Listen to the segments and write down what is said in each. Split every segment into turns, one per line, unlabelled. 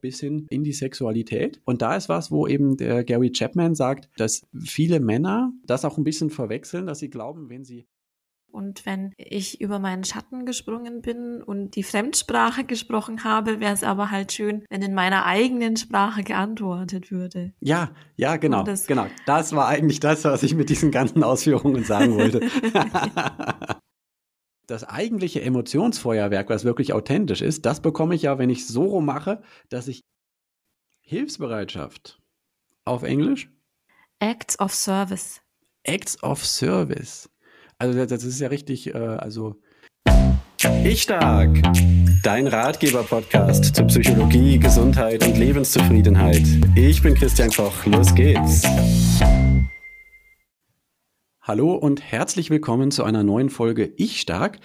bis hin in die Sexualität. Und da ist was, wo eben der Gary Chapman sagt, dass viele Männer das auch ein bisschen verwechseln, dass sie glauben, wenn sie
und wenn ich über meinen Schatten gesprungen bin und die Fremdsprache gesprochen habe, wäre es aber halt schön, wenn in meiner eigenen Sprache geantwortet würde.
Ja, ja, genau. Das genau. Das war eigentlich das, was ich mit diesen ganzen Ausführungen sagen wollte. das eigentliche Emotionsfeuerwerk, was wirklich authentisch ist, das bekomme ich ja, wenn ich so rum mache, dass ich Hilfsbereitschaft auf Englisch?
Acts of Service.
Acts of Service. Also das ist ja richtig, äh, also. Ich Stark, dein Ratgeber-Podcast zu Psychologie, Gesundheit und Lebenszufriedenheit. Ich bin Christian Koch, los geht's. Hallo und herzlich willkommen zu einer neuen Folge Ich Stark.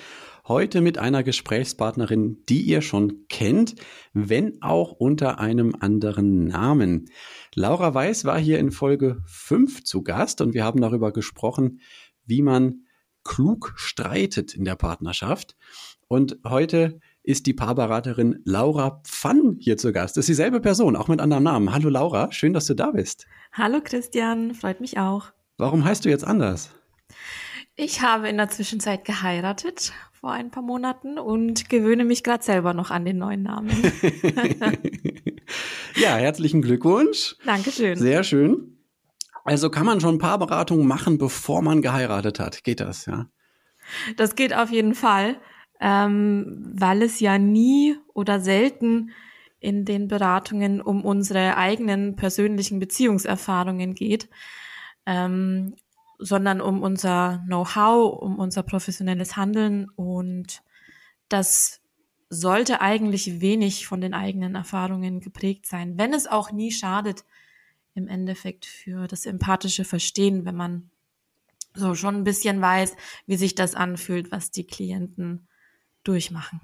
Heute mit einer Gesprächspartnerin, die ihr schon kennt, wenn auch unter einem anderen Namen. Laura Weiß war hier in Folge 5 zu Gast und wir haben darüber gesprochen, wie man klug streitet in der Partnerschaft. Und heute ist die Paarberaterin Laura Pfann hier zu Gast. Das ist dieselbe Person, auch mit anderem Namen. Hallo Laura, schön, dass du da bist.
Hallo Christian, freut mich auch.
Warum heißt du jetzt anders?
Ich habe in der Zwischenzeit geheiratet vor ein paar Monaten und gewöhne mich gerade selber noch an den neuen Namen.
ja, herzlichen Glückwunsch.
Dankeschön.
Sehr schön. Also kann man schon Paarberatungen machen, bevor man geheiratet hat. Geht das, ja?
Das geht auf jeden Fall, ähm, weil es ja nie oder selten in den Beratungen um unsere eigenen persönlichen Beziehungserfahrungen geht, ähm, sondern um unser Know-how, um unser professionelles Handeln und das sollte eigentlich wenig von den eigenen Erfahrungen geprägt sein, wenn es auch nie schadet, im Endeffekt für das empathische Verstehen, wenn man so schon ein bisschen weiß, wie sich das anfühlt, was die Klienten durchmachen.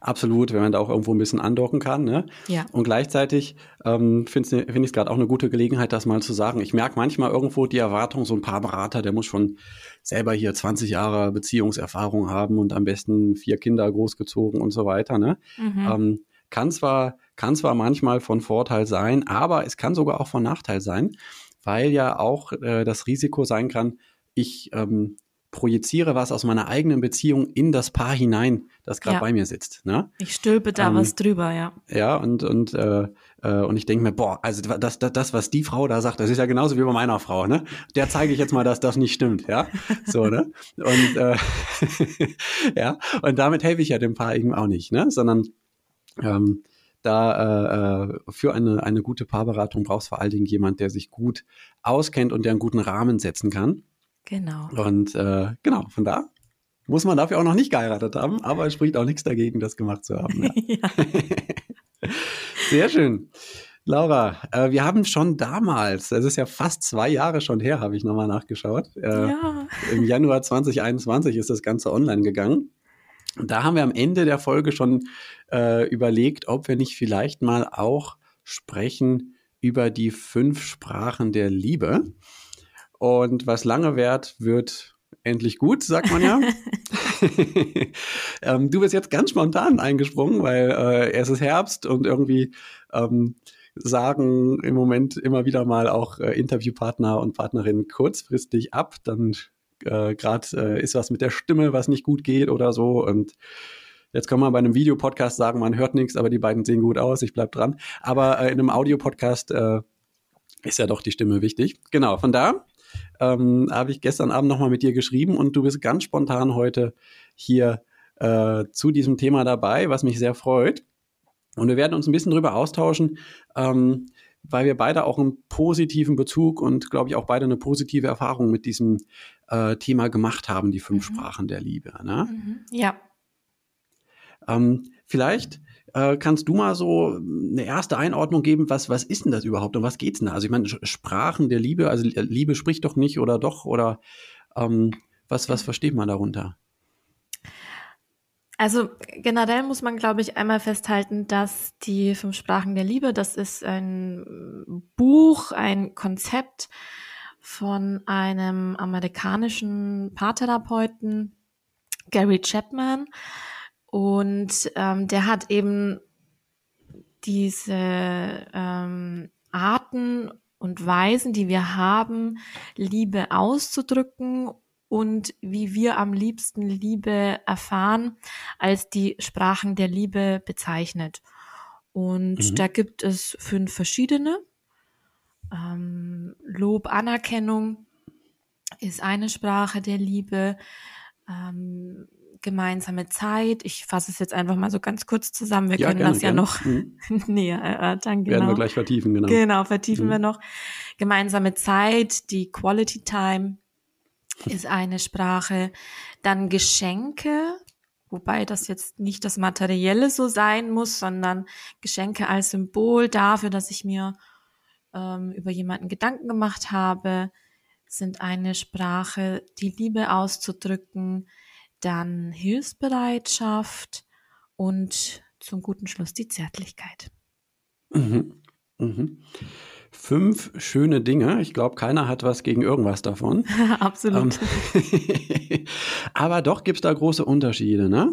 Absolut, wenn man da auch irgendwo ein bisschen andocken kann. Ne?
Ja.
Und gleichzeitig ähm, finde find ich es gerade auch eine gute Gelegenheit, das mal zu sagen. Ich merke manchmal irgendwo die Erwartung, so ein paar Berater, der muss schon selber hier 20 Jahre Beziehungserfahrung haben und am besten vier Kinder großgezogen und so weiter. Ne? Mhm. Ähm, kann zwar, kann zwar manchmal von Vorteil sein, aber es kann sogar auch von Nachteil sein, weil ja auch äh, das Risiko sein kann, ich ähm, projiziere was aus meiner eigenen Beziehung in das Paar hinein, das gerade ja. bei mir sitzt. Ne?
Ich stülpe da ähm, was drüber, ja.
Ja, und, und, äh, äh, und ich denke mir, boah, also das, das, das, was die Frau da sagt, das ist ja genauso wie bei meiner Frau, ne? Der zeige ich jetzt mal, dass das nicht stimmt, ja. So, ne? Und äh, ja, und damit helfe ich ja dem Paar eben auch nicht, ne? Sondern ähm, da äh, äh, für eine, eine gute Paarberatung brauchst vor allen Dingen jemand, der sich gut auskennt und der einen guten Rahmen setzen kann.
Genau.
Und äh, genau, von da muss man dafür auch noch nicht geheiratet haben, aber es spricht auch nichts dagegen, das gemacht zu haben. Ja. Sehr schön. Laura, äh, wir haben schon damals, es ist ja fast zwei Jahre schon her, habe ich nochmal nachgeschaut. Äh, ja. Im Januar 2021 ist das Ganze online gegangen. Da haben wir am Ende der Folge schon äh, überlegt, ob wir nicht vielleicht mal auch sprechen über die fünf Sprachen der Liebe. Und was lange währt, wird endlich gut, sagt man ja. ähm, du bist jetzt ganz spontan eingesprungen, weil äh, es ist Herbst und irgendwie ähm, sagen im Moment immer wieder mal auch äh, Interviewpartner und Partnerinnen kurzfristig ab. Dann äh, gerade äh, ist was mit der Stimme, was nicht gut geht oder so. Und jetzt kann man bei einem Videopodcast sagen, man hört nichts, aber die beiden sehen gut aus, ich bleib dran. Aber äh, in einem Audiopodcast äh, ist ja doch die Stimme wichtig. Genau, von da ähm, habe ich gestern Abend nochmal mit dir geschrieben und du bist ganz spontan heute hier äh, zu diesem Thema dabei, was mich sehr freut. Und wir werden uns ein bisschen drüber austauschen, ähm, weil wir beide auch einen positiven Bezug und, glaube ich, auch beide eine positive Erfahrung mit diesem äh, Thema gemacht haben, die fünf mhm. Sprachen der Liebe. Ne?
Mhm. Ja.
Ähm, vielleicht äh, kannst du mal so eine erste Einordnung geben, was, was ist denn das überhaupt und was geht's denn da? Also ich meine, Sprachen der Liebe, also Liebe spricht doch nicht oder doch oder ähm, was, was versteht man darunter?
Also generell muss man, glaube ich, einmal festhalten, dass die fünf Sprachen der Liebe, das ist ein Buch, ein Konzept von einem amerikanischen Paartherapeuten, Gary Chapman. Und ähm, der hat eben diese ähm, Arten und Weisen, die wir haben, Liebe auszudrücken und wie wir am liebsten Liebe erfahren, als die Sprachen der Liebe bezeichnet. Und mhm. da gibt es fünf verschiedene. Ähm, Lob, Anerkennung ist eine Sprache der Liebe. Ähm, gemeinsame Zeit. Ich fasse es jetzt einfach mal so ganz kurz zusammen. Wir ja, können gerne, das ja gerne. noch mhm. näher erörtern.
Genau. Werden wir gleich vertiefen, genau.
Genau, vertiefen mhm. wir noch. Gemeinsame Zeit, die Quality Time ist eine Sprache. Dann Geschenke, wobei das jetzt nicht das Materielle so sein muss, sondern Geschenke als Symbol dafür, dass ich mir ähm, über jemanden Gedanken gemacht habe, sind eine Sprache, die Liebe auszudrücken, dann Hilfsbereitschaft und zum guten Schluss die Zärtlichkeit.
Mhm. Mhm. Fünf schöne Dinge. Ich glaube, keiner hat was gegen irgendwas davon.
Absolut.
Ähm, aber doch gibt es da große Unterschiede, ne?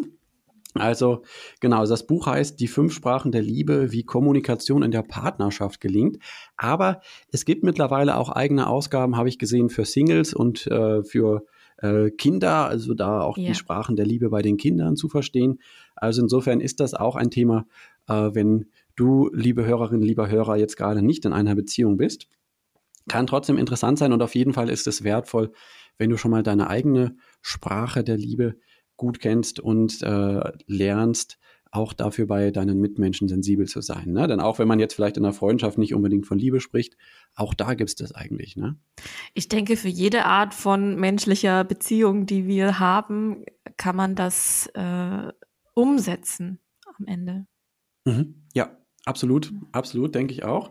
Also genau, das Buch heißt Die fünf Sprachen der Liebe, wie Kommunikation in der Partnerschaft gelingt. Aber es gibt mittlerweile auch eigene Ausgaben, habe ich gesehen, für Singles und äh, für äh, Kinder, also da auch ja. die Sprachen der Liebe bei den Kindern zu verstehen. Also insofern ist das auch ein Thema, äh, wenn du, liebe Hörerin, lieber Hörer, jetzt gerade nicht in einer Beziehung bist. Kann trotzdem interessant sein und auf jeden Fall ist es wertvoll, wenn du schon mal deine eigene Sprache der Liebe gut kennst und äh, lernst, auch dafür bei deinen Mitmenschen sensibel zu sein. Ne? Denn auch wenn man jetzt vielleicht in einer Freundschaft nicht unbedingt von Liebe spricht, auch da gibt es das eigentlich. Ne?
Ich denke, für jede Art von menschlicher Beziehung, die wir haben, kann man das äh, umsetzen am Ende.
Mhm. Ja, absolut, absolut, denke ich auch.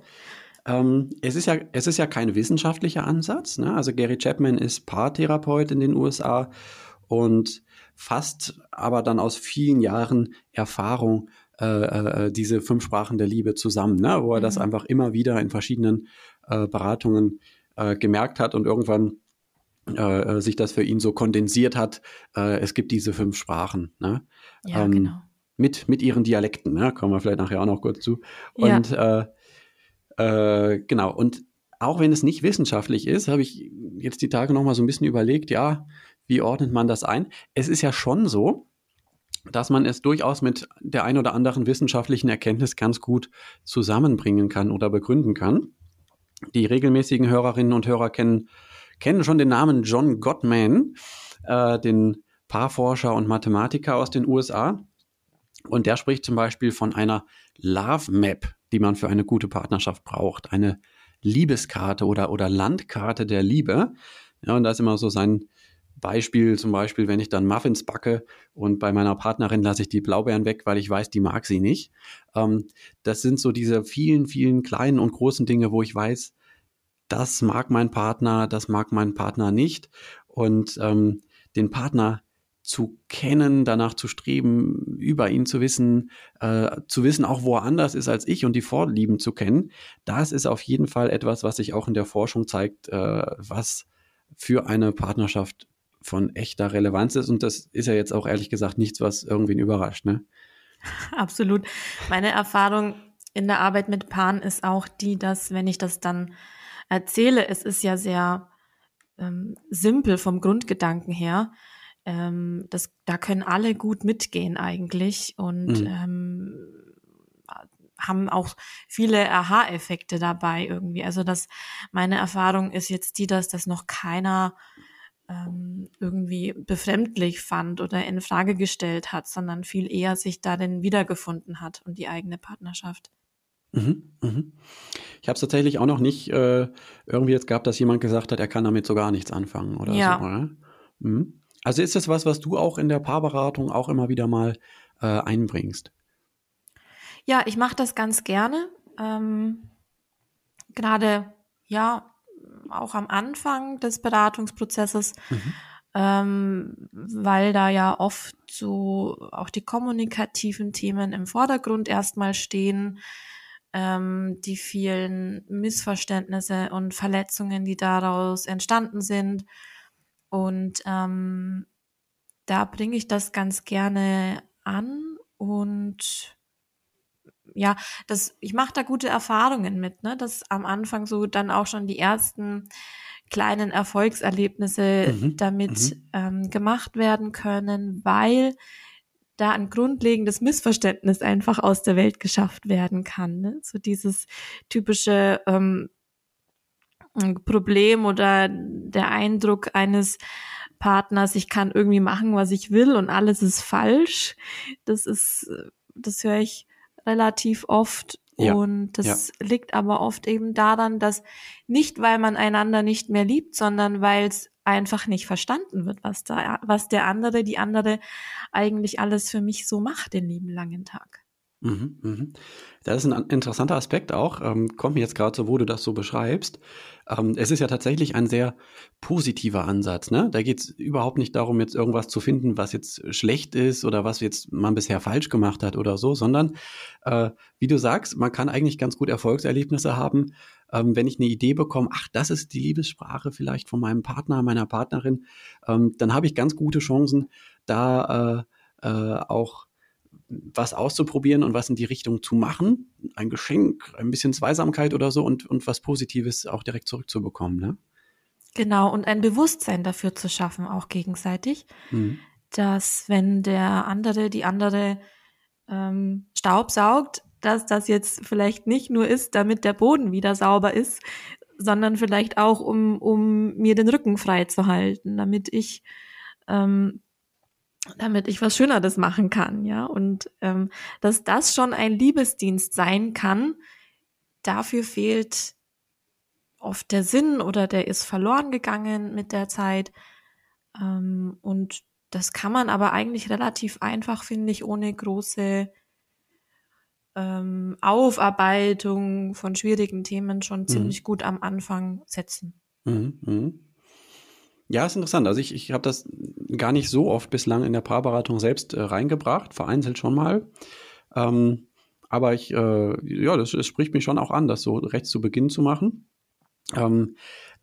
Ähm, es, ist ja, es ist ja kein wissenschaftlicher Ansatz. Ne? Also Gary Chapman ist Paartherapeut in den USA und fasst aber dann aus vielen Jahren Erfahrung äh, äh, diese fünf Sprachen der Liebe zusammen, ne? wo er mhm. das einfach immer wieder in verschiedenen äh, Beratungen äh, gemerkt hat und irgendwann äh, äh, sich das für ihn so kondensiert hat. Es gibt diese fünf Sprachen. Ne?
Ja, ähm, genau.
Mit, mit ihren Dialekten, ne? kommen wir vielleicht nachher auch noch kurz zu. Und ja. genau, und auch wenn es nicht wissenschaftlich ist, habe ich jetzt die Tage noch mal so ein bisschen überlegt, ja, wie ordnet man das ein? Es ist ja schon so, dass man es durchaus mit der ein oder anderen wissenschaftlichen Erkenntnis ganz gut zusammenbringen kann oder begründen kann. Die regelmäßigen Hörerinnen und Hörer kennen, kennen schon den Namen John Gottman, äh, den Paarforscher und Mathematiker aus den USA. Und der spricht zum Beispiel von einer Love Map, die man für eine gute Partnerschaft braucht. Eine Liebeskarte oder, oder Landkarte der Liebe. Ja, und da ist immer so sein, Beispiel zum Beispiel, wenn ich dann Muffins backe und bei meiner Partnerin lasse ich die Blaubeeren weg, weil ich weiß, die mag sie nicht. Ähm, das sind so diese vielen, vielen kleinen und großen Dinge, wo ich weiß, das mag mein Partner, das mag mein Partner nicht. Und ähm, den Partner zu kennen, danach zu streben, über ihn zu wissen, äh, zu wissen auch, wo er anders ist als ich und die Vorlieben zu kennen, das ist auf jeden Fall etwas, was sich auch in der Forschung zeigt, äh, was für eine Partnerschaft von echter Relevanz ist. Und das ist ja jetzt auch ehrlich gesagt nichts, was irgendwen überrascht. Ne?
Absolut. Meine Erfahrung in der Arbeit mit Paaren ist auch die, dass wenn ich das dann erzähle, es ist ja sehr ähm, simpel vom Grundgedanken her. Ähm, das, da können alle gut mitgehen eigentlich und mhm. ähm, haben auch viele Aha-Effekte dabei irgendwie. Also dass meine Erfahrung ist jetzt die, dass das noch keiner ähm, irgendwie befremdlich fand oder in Frage gestellt hat, sondern viel eher sich darin wiedergefunden hat und die eigene Partnerschaft.
Mhm, mhm. Ich habe es tatsächlich auch noch nicht äh, irgendwie jetzt gehabt, dass jemand gesagt hat, er kann damit so gar nichts anfangen oder
ja.
so. Oder? Mhm. Also ist das was, was du auch in der Paarberatung auch immer wieder mal äh, einbringst?
Ja, ich mache das ganz gerne. Ähm, Gerade ja auch am Anfang des Beratungsprozesses, mhm. ähm, weil da ja oft so auch die kommunikativen Themen im Vordergrund erstmal stehen, ähm, die vielen Missverständnisse und Verletzungen, die daraus entstanden sind. Und ähm, da bringe ich das ganz gerne an und ja, das, ich mache da gute Erfahrungen mit, ne, dass am Anfang so dann auch schon die ersten kleinen Erfolgserlebnisse mhm. damit mhm. Ähm, gemacht werden können, weil da ein grundlegendes Missverständnis einfach aus der Welt geschafft werden kann. Ne? So dieses typische ähm, Problem oder der Eindruck eines Partners, ich kann irgendwie machen, was ich will und alles ist falsch. Das ist, das höre ich relativ oft. Ja, und das ja. liegt aber oft eben daran, dass nicht, weil man einander nicht mehr liebt, sondern weil es einfach nicht verstanden wird, was da, was der andere, die andere eigentlich alles für mich so macht den lieben langen Tag.
Mhm, mhm. Das ist ein interessanter Aspekt auch. Ähm, kommt mir jetzt gerade so, wo du das so beschreibst. Ähm, es ist ja tatsächlich ein sehr positiver Ansatz. Ne? Da geht es überhaupt nicht darum, jetzt irgendwas zu finden, was jetzt schlecht ist oder was jetzt man bisher falsch gemacht hat oder so, sondern äh, wie du sagst, man kann eigentlich ganz gut Erfolgserlebnisse haben, ähm, wenn ich eine Idee bekomme, ach, das ist die Liebessprache vielleicht von meinem Partner, meiner Partnerin, dann habe ich ganz gute Chancen, da äh, äh, auch was auszuprobieren und was in die Richtung zu machen. Ein Geschenk, ein bisschen Zweisamkeit oder so und, und was Positives auch direkt zurückzubekommen. Ne?
Genau, und ein Bewusstsein dafür zu schaffen, auch gegenseitig, mhm. dass wenn der andere, die andere ähm, Staub saugt, dass das jetzt vielleicht nicht nur ist, damit der Boden wieder sauber ist, sondern vielleicht auch, um, um mir den Rücken frei zu halten, damit ich ähm, damit ich was Schöneres machen kann, ja. Und ähm, dass das schon ein Liebesdienst sein kann, dafür fehlt oft der Sinn oder der ist verloren gegangen mit der Zeit. Ähm, und das kann man aber eigentlich relativ einfach, finde ich, ohne große ähm, Aufarbeitung von schwierigen Themen schon mhm. ziemlich gut am Anfang setzen. Mhm, mh.
Ja, ist interessant. Also ich, ich habe das gar nicht so oft bislang in der Paarberatung selbst äh, reingebracht, vereinzelt schon mal. Ähm, aber ich, äh, ja, das, das, spricht mich schon auch an, das so recht zu Beginn zu machen. Ähm,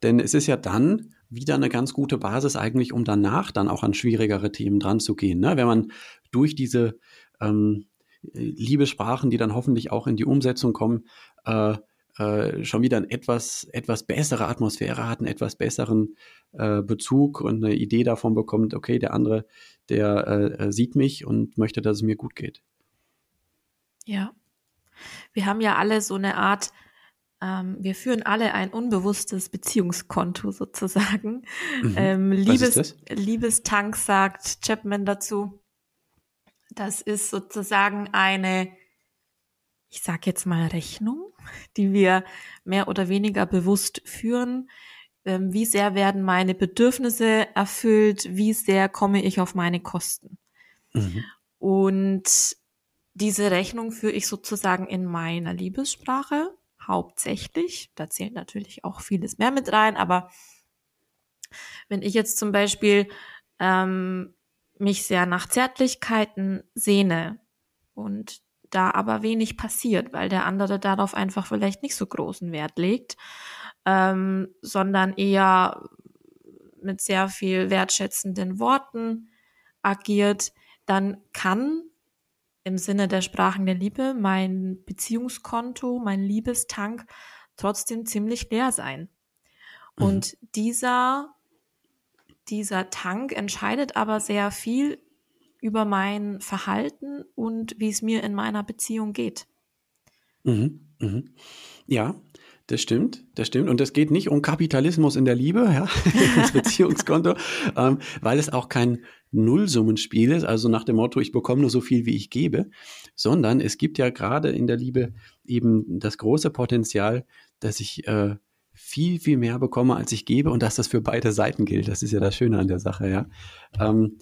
denn es ist ja dann wieder eine ganz gute Basis eigentlich, um danach dann auch an schwierigere Themen dran zu gehen. Ne? Wenn man durch diese ähm, Liebessprachen, die dann hoffentlich auch in die Umsetzung kommen, äh, äh, schon wieder eine etwas, etwas bessere Atmosphäre hat, einen etwas besseren äh, Bezug und eine Idee davon bekommt, okay, der andere, der äh, äh, sieht mich und möchte, dass es mir gut geht.
Ja. Wir haben ja alle so eine Art, ähm, wir führen alle ein unbewusstes Beziehungskonto sozusagen. Mhm. Ähm, Liebes, Liebestank sagt Chapman dazu. Das ist sozusagen eine, ich sag jetzt mal Rechnung, die wir mehr oder weniger bewusst führen, ähm, wie sehr werden meine Bedürfnisse erfüllt, wie sehr komme ich auf meine Kosten. Mhm. Und diese Rechnung führe ich sozusagen in meiner Liebessprache hauptsächlich. Da zählt natürlich auch vieles mehr mit rein, aber wenn ich jetzt zum Beispiel ähm, mich sehr nach Zärtlichkeiten sehne und da aber wenig passiert, weil der andere darauf einfach vielleicht nicht so großen Wert legt, ähm, sondern eher mit sehr viel wertschätzenden Worten agiert, dann kann im Sinne der Sprachen der Liebe mein Beziehungskonto, mein Liebestank trotzdem ziemlich leer sein. Mhm. Und dieser, dieser Tank entscheidet aber sehr viel über mein Verhalten und wie es mir in meiner Beziehung geht.
Mhm, mhm. Ja, das stimmt, das stimmt. Und es geht nicht um Kapitalismus in der Liebe, ja, das Beziehungskonto, ähm, weil es auch kein Nullsummenspiel ist, also nach dem Motto, ich bekomme nur so viel, wie ich gebe, sondern es gibt ja gerade in der Liebe eben das große Potenzial, dass ich äh, viel, viel mehr bekomme, als ich gebe und dass das für beide Seiten gilt. Das ist ja das Schöne an der Sache, ja. Ähm,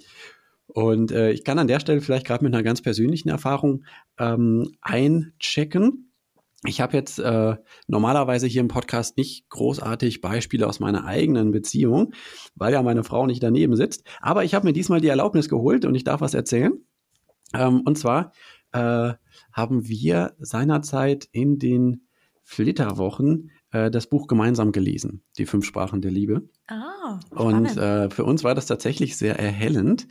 und äh, ich kann an der Stelle vielleicht gerade mit einer ganz persönlichen Erfahrung ähm, einchecken ich habe jetzt äh, normalerweise hier im Podcast nicht großartig Beispiele aus meiner eigenen Beziehung, weil ja meine Frau nicht daneben sitzt. Aber ich habe mir diesmal die Erlaubnis geholt und ich darf was erzählen. Ähm, und zwar äh, haben wir seinerzeit in den Flitterwochen äh, das Buch gemeinsam gelesen, die fünf Sprachen der Liebe. Ah, und äh, für uns war das tatsächlich sehr erhellend,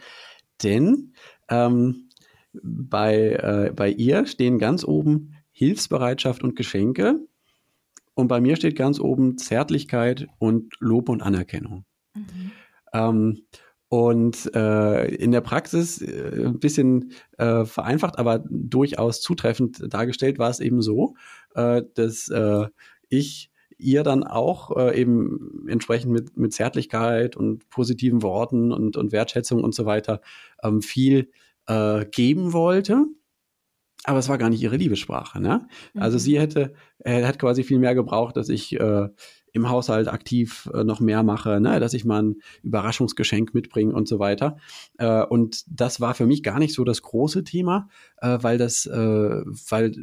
denn ähm, bei, äh, bei ihr stehen ganz oben Hilfsbereitschaft und Geschenke. Und bei mir steht ganz oben Zärtlichkeit und Lob und Anerkennung. Mhm. Ähm, und äh, in der Praxis äh, ein bisschen äh, vereinfacht, aber durchaus zutreffend dargestellt war es eben so, äh, dass äh, ich ihr dann auch äh, eben entsprechend mit, mit Zärtlichkeit und positiven Worten und, und Wertschätzung und so weiter ähm, viel äh, geben wollte. Aber es war gar nicht ihre Liebessprache. Ne? Also mhm. Also sie hätte, äh, hat quasi viel mehr gebraucht, dass ich äh, im Haushalt aktiv äh, noch mehr mache, ne? dass ich mal ein Überraschungsgeschenk mitbringe und so weiter. Äh, und das war für mich gar nicht so das große Thema, äh, weil das, äh, weil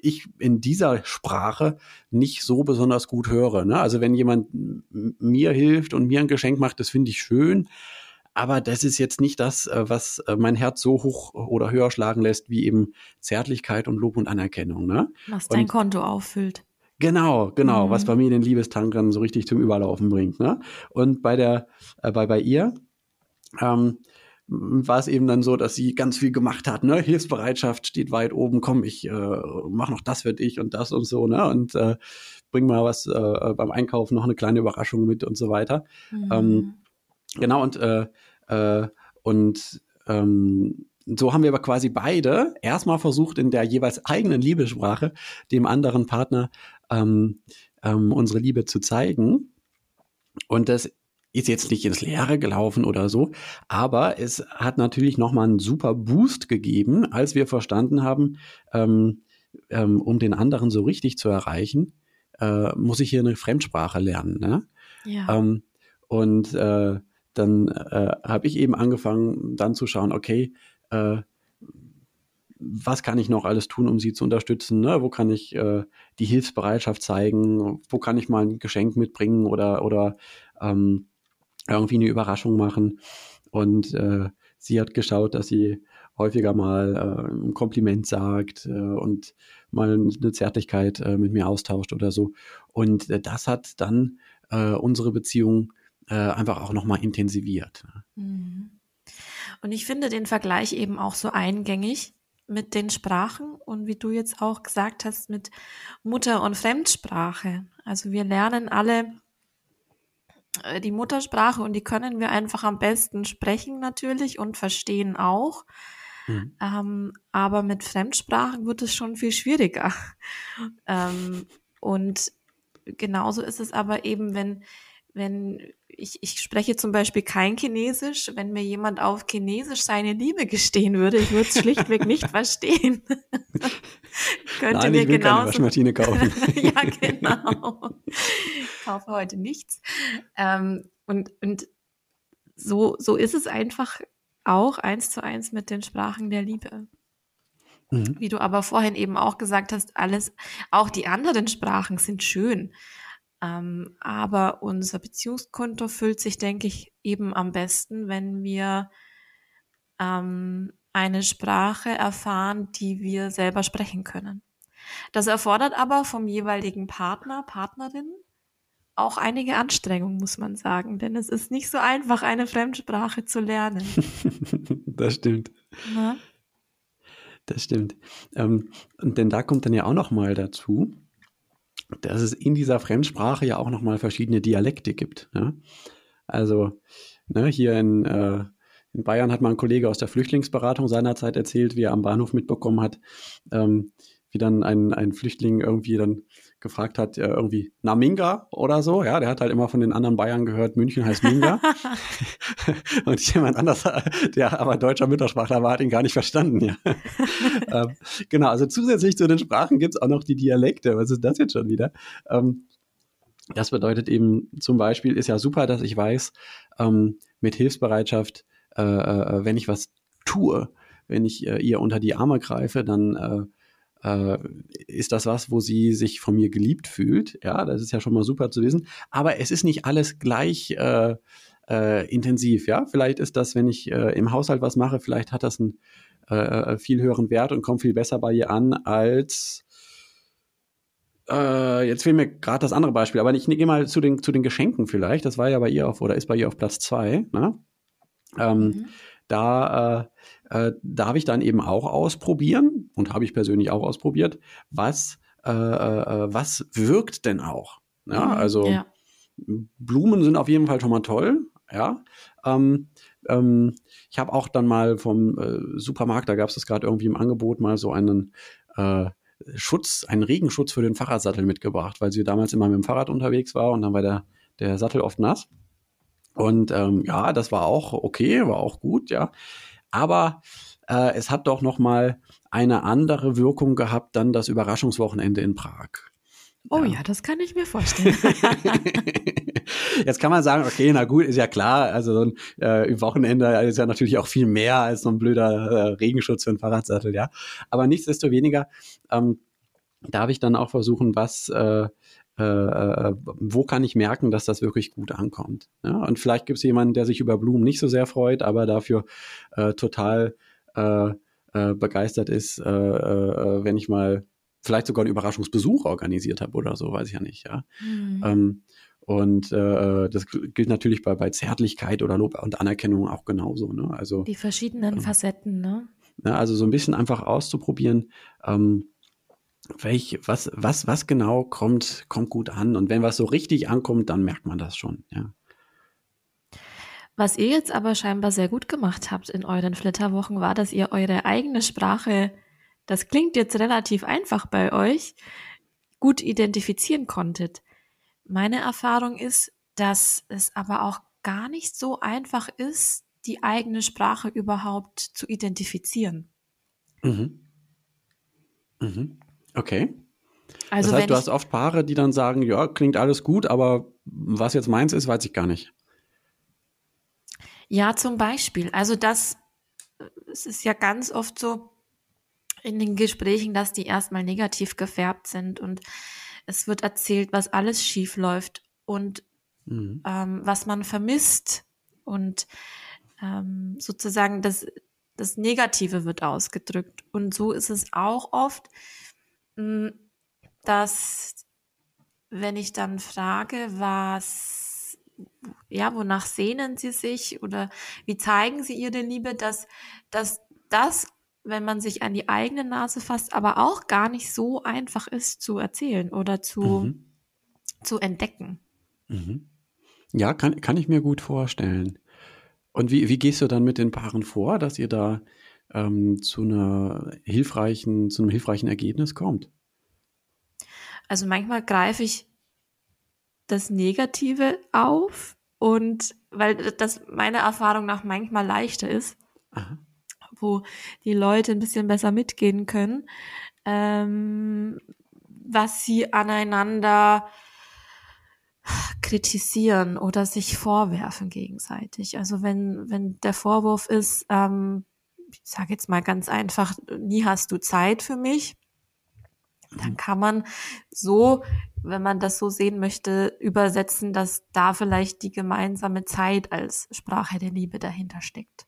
ich in dieser Sprache nicht so besonders gut höre. Ne? Also wenn jemand mir hilft und mir ein Geschenk macht, das finde ich schön. Aber das ist jetzt nicht das, äh, was äh, mein Herz so hoch oder höher schlagen lässt, wie eben Zärtlichkeit und Lob und Anerkennung. Ne?
Was dein und, Konto auffüllt.
Genau, genau, mhm. was bei mir den Liebestank dann so richtig zum Überlaufen bringt. Ne? Und bei der, äh, bei, bei ihr ähm, war es eben dann so, dass sie ganz viel gemacht hat. Ne? Hilfsbereitschaft steht weit oben. Komm, ich äh, mach noch das für dich und das und so. Ne? Und äh, bring mal was äh, beim Einkaufen noch eine kleine Überraschung mit und so weiter. Mhm. Ähm, genau und äh, äh, und ähm, so haben wir aber quasi beide erstmal versucht, in der jeweils eigenen Liebessprache dem anderen Partner ähm, ähm, unsere Liebe zu zeigen. Und das ist jetzt nicht ins Leere gelaufen oder so, aber es hat natürlich nochmal einen super Boost gegeben, als wir verstanden haben, ähm, ähm, um den anderen so richtig zu erreichen, äh, muss ich hier eine Fremdsprache lernen. Ne? Ja. Ähm, und äh, dann äh, habe ich eben angefangen, dann zu schauen, okay, äh, was kann ich noch alles tun, um sie zu unterstützen? Ne? Wo kann ich äh, die Hilfsbereitschaft zeigen? Wo kann ich mal ein Geschenk mitbringen oder, oder ähm, irgendwie eine Überraschung machen? Und äh, sie hat geschaut, dass sie häufiger mal äh, ein Kompliment sagt äh, und mal eine Zärtlichkeit äh, mit mir austauscht oder so. Und äh, das hat dann äh, unsere Beziehung äh, einfach auch nochmal intensiviert.
Mhm. Und ich finde den Vergleich eben auch so eingängig, mit den Sprachen und wie du jetzt auch gesagt hast, mit Mutter- und Fremdsprache. Also wir lernen alle die Muttersprache und die können wir einfach am besten sprechen natürlich und verstehen auch. Mhm. Ähm, aber mit Fremdsprachen wird es schon viel schwieriger. ähm, und genauso ist es aber eben, wenn, wenn ich, ich spreche zum Beispiel kein Chinesisch. Wenn mir jemand auf Chinesisch seine Liebe gestehen würde, ich würde es schlichtweg nicht verstehen.
Könnte Nein, mir ich will genauso. Keine Waschmaschine kaufen.
ja, genau. Ich kaufe heute nichts. Ähm, und, und so, so ist es einfach auch eins zu eins mit den Sprachen der Liebe. Mhm. Wie du aber vorhin eben auch gesagt hast, alles, auch die anderen Sprachen sind schön. Ähm, aber unser Beziehungskonto füllt sich, denke ich, eben am besten, wenn wir ähm, eine Sprache erfahren, die wir selber sprechen können. Das erfordert aber vom jeweiligen Partner, Partnerin auch einige Anstrengung, muss man sagen, denn es ist nicht so einfach, eine Fremdsprache zu lernen.
das stimmt. Na? Das stimmt. Ähm, denn da kommt dann ja auch noch mal dazu, dass es in dieser Fremdsprache ja auch nochmal verschiedene Dialekte gibt. Ja? Also ne, hier in, äh, in Bayern hat mal ein Kollege aus der Flüchtlingsberatung seinerzeit erzählt, wie er am Bahnhof mitbekommen hat, ähm, wie dann ein, ein Flüchtling irgendwie dann gefragt hat, äh, irgendwie Naminga oder so. Ja, der hat halt immer von den anderen Bayern gehört, München heißt Minga. und jemand anders, der aber deutscher Muttersprachler war, hat ihn gar nicht verstanden. Ja. ähm, genau, also zusätzlich zu den Sprachen gibt es auch noch die Dialekte. Was ist das jetzt schon wieder? Ähm, das bedeutet eben zum Beispiel, ist ja super, dass ich weiß, ähm, mit Hilfsbereitschaft, äh, äh, wenn ich was tue, wenn ich äh, ihr unter die Arme greife, dann äh, ist das was, wo sie sich von mir geliebt fühlt. Ja, das ist ja schon mal super zu wissen. Aber es ist nicht alles gleich äh, äh, intensiv. Ja, vielleicht ist das, wenn ich äh, im Haushalt was mache, vielleicht hat das einen äh, äh, viel höheren Wert und kommt viel besser bei ihr an als jetzt fehlt mir gerade das andere Beispiel, aber ich gehe mal zu den, zu den Geschenken vielleicht. Das war ja bei ihr auf oder ist bei ihr auf Platz zwei. Ne? Ähm, mhm da äh, äh, darf ich dann eben auch ausprobieren und habe ich persönlich auch ausprobiert, was, äh, äh, was wirkt denn auch. Ja, mhm, also ja. Blumen sind auf jeden Fall schon mal toll. Ja, ähm, ähm, ich habe auch dann mal vom äh, Supermarkt, da gab es das gerade irgendwie im Angebot, mal so einen äh, Schutz, einen Regenschutz für den Fahrradsattel mitgebracht, weil sie damals immer mit dem Fahrrad unterwegs war und dann war der, der Sattel oft nass. Und ähm, ja, das war auch okay, war auch gut, ja. Aber äh, es hat doch noch mal eine andere Wirkung gehabt, dann das Überraschungswochenende in Prag.
Oh ja. ja, das kann ich mir vorstellen.
Jetzt kann man sagen, okay, na gut, ist ja klar, also so ein äh, Wochenende ist ja natürlich auch viel mehr als so ein blöder äh, Regenschutz für einen Fahrradsattel, ja. Aber nichtsdestoweniger ähm, darf ich dann auch versuchen, was äh, äh, äh, wo kann ich merken, dass das wirklich gut ankommt. Ja? Und vielleicht gibt es jemanden, der sich über Blumen nicht so sehr freut, aber dafür äh, total äh, äh, begeistert ist, äh, wenn ich mal vielleicht sogar einen Überraschungsbesuch organisiert habe oder so, weiß ich ja nicht. Ja. Mhm. Ähm, und äh, das gilt natürlich bei, bei Zärtlichkeit oder Lob und Anerkennung auch genauso. Ne? Also
die verschiedenen ähm, Facetten, ne?
Ja, also so ein bisschen einfach auszuprobieren, ähm, welch, was, was, was genau kommt, kommt gut an. Und wenn was so richtig ankommt, dann merkt man das schon, ja.
Was ihr jetzt aber scheinbar sehr gut gemacht habt in euren Flitterwochen, war, dass ihr eure eigene Sprache, das klingt jetzt relativ einfach bei euch, gut identifizieren konntet. Meine Erfahrung ist, dass es aber auch gar nicht so einfach ist, die eigene Sprache überhaupt zu identifizieren.
Mhm. Mhm. Okay. Also das heißt, du hast oft Paare, die dann sagen, ja, klingt alles gut, aber was jetzt meins ist, weiß ich gar nicht.
Ja, zum Beispiel. Also das, es ist ja ganz oft so in den Gesprächen, dass die erstmal negativ gefärbt sind und es wird erzählt, was alles schief läuft und mhm. ähm, was man vermisst und ähm, sozusagen das, das Negative wird ausgedrückt. Und so ist es auch oft, dass wenn ich dann frage, was, ja, wonach sehnen Sie sich oder wie zeigen Sie Ihre Liebe, dass, dass das wenn man sich an die eigene Nase fasst, aber auch gar nicht so einfach ist zu erzählen oder zu, mhm. zu entdecken.
Mhm. Ja, kann, kann ich mir gut vorstellen. Und wie, wie gehst du dann mit den Paaren vor, dass ihr da ähm, zu einer hilfreichen, zu einem hilfreichen Ergebnis kommt?
Also manchmal greife ich das Negative auf und weil das meiner Erfahrung nach manchmal leichter ist. Aha wo die Leute ein bisschen besser mitgehen können, ähm, was sie aneinander kritisieren oder sich vorwerfen gegenseitig. Also wenn, wenn der Vorwurf ist, ähm, ich sage jetzt mal ganz einfach, nie hast du Zeit für mich, dann kann man so, wenn man das so sehen möchte, übersetzen, dass da vielleicht die gemeinsame Zeit als Sprache der Liebe dahinter steckt.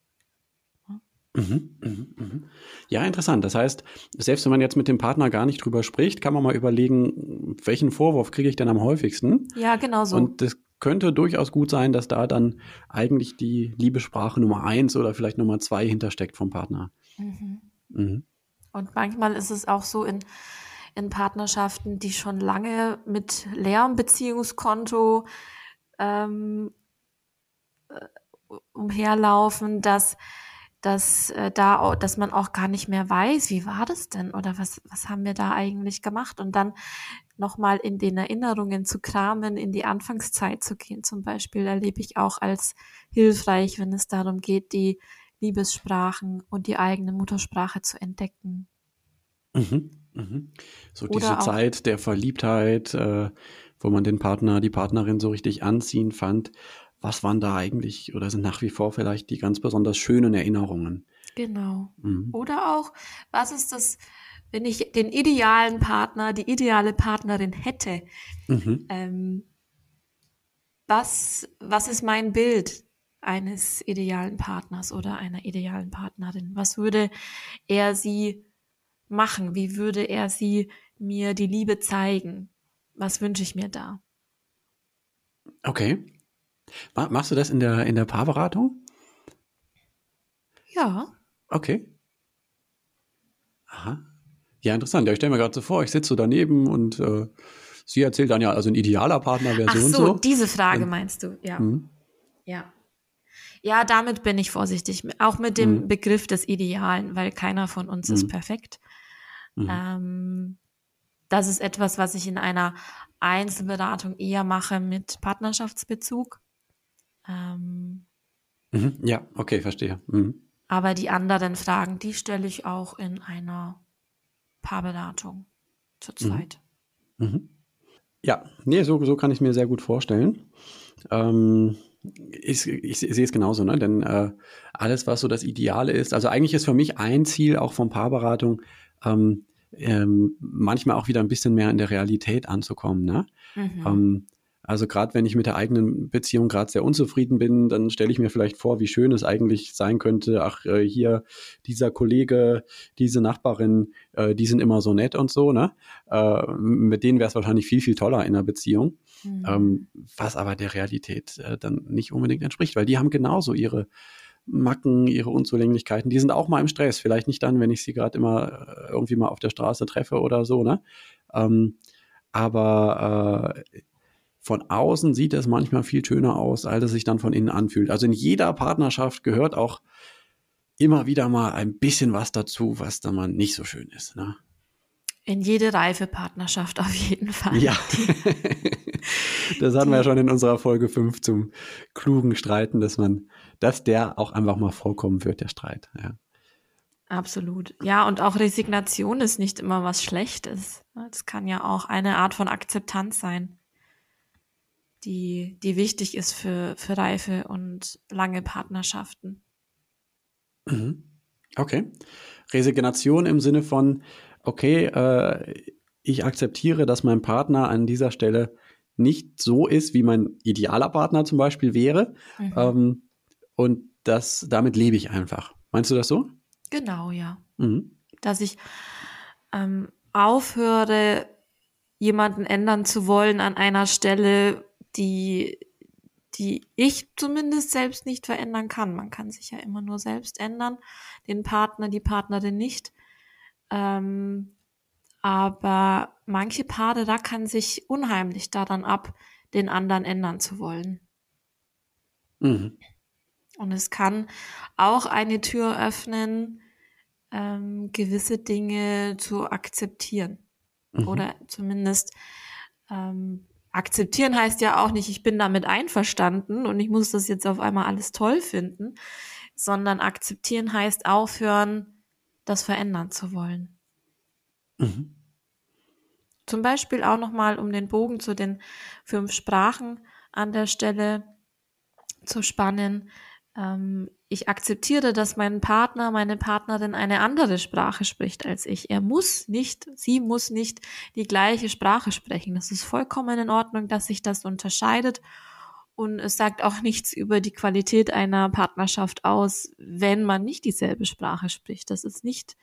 Mhm, mhm, mhm. Ja, interessant. Das heißt, selbst wenn man jetzt mit dem Partner gar nicht drüber spricht, kann man mal überlegen, welchen Vorwurf kriege ich denn am häufigsten?
Ja, genau so.
Und das könnte durchaus gut sein, dass da dann eigentlich die Liebessprache Nummer eins oder vielleicht Nummer zwei hintersteckt vom Partner. Mhm.
Mhm. Und manchmal ist es auch so in, in Partnerschaften, die schon lange mit leerem Beziehungskonto ähm, äh, umherlaufen, dass dass äh, da, dass man auch gar nicht mehr weiß, wie war das denn oder was, was haben wir da eigentlich gemacht und dann nochmal in den Erinnerungen zu kramen, in die Anfangszeit zu gehen zum Beispiel, erlebe ich auch als hilfreich, wenn es darum geht, die Liebessprachen und die eigene Muttersprache zu entdecken.
Mhm, mhm. So Oder diese Zeit der Verliebtheit, äh, wo man den Partner, die Partnerin so richtig anziehen fand, was waren da eigentlich oder sind nach wie vor vielleicht die ganz besonders schönen Erinnerungen?
Genau. Mhm. Oder auch, was ist das, wenn ich den idealen Partner, die ideale Partnerin hätte? Mhm. Ähm, was, was ist mein Bild eines idealen Partners oder einer idealen Partnerin? Was würde er sie machen? Wie würde er sie mir die Liebe zeigen? Was wünsche ich mir da?
Okay. Machst du das in der, in der Paarberatung?
Ja.
Okay. Aha. Ja, interessant. Ja, ich stelle mir gerade so vor, ich sitze so daneben und äh, sie erzählt dann ja, also ein idealer Partner wäre so,
Ach
und
so,
so.
diese Frage meinst du, ja.
Mhm.
Ja. Ja, damit bin ich vorsichtig. Auch mit dem
Mhm.
Begriff des Idealen, weil keiner von uns ist
Mhm.
perfekt.
Mhm.
Ähm, das ist etwas, was ich in einer Einzelberatung eher mache mit Partnerschaftsbezug. Ähm,
Mhm. Ja, okay, verstehe. Mhm.
aber die anderen Fragen, die stelle ich auch in einer Paarberatung zu zweit.
Mhm. Ja, nee, so, so kann ich mir sehr gut vorstellen. Ähm, ich, ich, sehe es genauso, ne? Denn äh, alles, was so das Ideale ist, also eigentlich ist für mich ein Ziel auch von Paarberatung, ähm, ähm, manchmal auch wieder ein bisschen mehr in der Realität anzukommen. Ne?
Mhm.
Also gerade wenn ich mit der eigenen Beziehung gerade sehr unzufrieden bin, dann stelle ich mir vielleicht vor, wie schön es eigentlich sein könnte. Ach, äh, hier dieser Kollege, diese Nachbarin, äh, die sind immer so nett und so. Ne? Äh, mit denen wäre es wahrscheinlich viel, viel toller in der Beziehung.
Mhm.
Ähm, was aber der Realität äh, dann nicht unbedingt entspricht, weil die haben genauso ihre Macken, ihre Unzulänglichkeiten. Die sind auch mal im Stress. Vielleicht nicht dann, wenn ich sie gerade immer äh, irgendwie mal auf der Straße treffe oder so. Ne? Ähm, aber äh, von außen sieht es manchmal viel schöner aus, als es sich dann von innen anfühlt. Also in jeder Partnerschaft gehört auch immer wieder mal ein bisschen was dazu, was dann mal nicht so schön ist. Ne?
In jede reife Partnerschaft auf jeden Fall.
Ja. das hatten wir ja schon in unserer Folge 5 zum klugen Streiten, dass man, dass der auch einfach mal vorkommen wird, der Streit. Ja.
Absolut. Ja, und auch Resignation ist nicht immer was Schlechtes. Es kann ja auch eine Art von Akzeptanz sein, die, die wichtig ist für, für reife und lange Partnerschaften.
Mhm. Okay. Resignation im Sinne von, okay, äh, ich akzeptiere, dass mein Partner an dieser Stelle nicht so ist, wie mein idealer Partner zum Beispiel wäre.
Mhm.
Ähm, und das, damit lebe ich einfach. Meinst du das so?
Genau, ja.
Mhm.
Dass ich ähm, aufhöre, jemanden ändern zu wollen an einer Stelle, die, die ich zumindest selbst nicht verändern kann. Man kann sich ja immer nur selbst ändern, den Partner, die Partnerin nicht. Ähm, aber manche Paare, da kann sich unheimlich daran ab, den anderen ändern zu wollen.
Mhm.
Und es kann auch eine Tür öffnen, ähm, gewisse Dinge zu akzeptieren.
Mhm.
Oder zumindest ähm, akzeptieren heißt ja auch nicht, ich bin damit einverstanden und ich muss das jetzt auf einmal alles toll finden, sondern akzeptieren heißt aufhören, das verändern zu wollen.
Mhm.
Zum Beispiel auch nochmal, um den Bogen zu den fünf Sprachen an der Stelle zu spannen. Ähm, ich akzeptiere, dass mein Partner, meine Partnerin eine andere Sprache spricht als ich. Er muss nicht, sie muss nicht die gleiche Sprache sprechen. Das ist vollkommen in Ordnung, dass sich das unterscheidet. Und es sagt auch nichts über die Qualität einer Partnerschaft aus, wenn man nicht dieselbe Sprache spricht. Das ist nicht,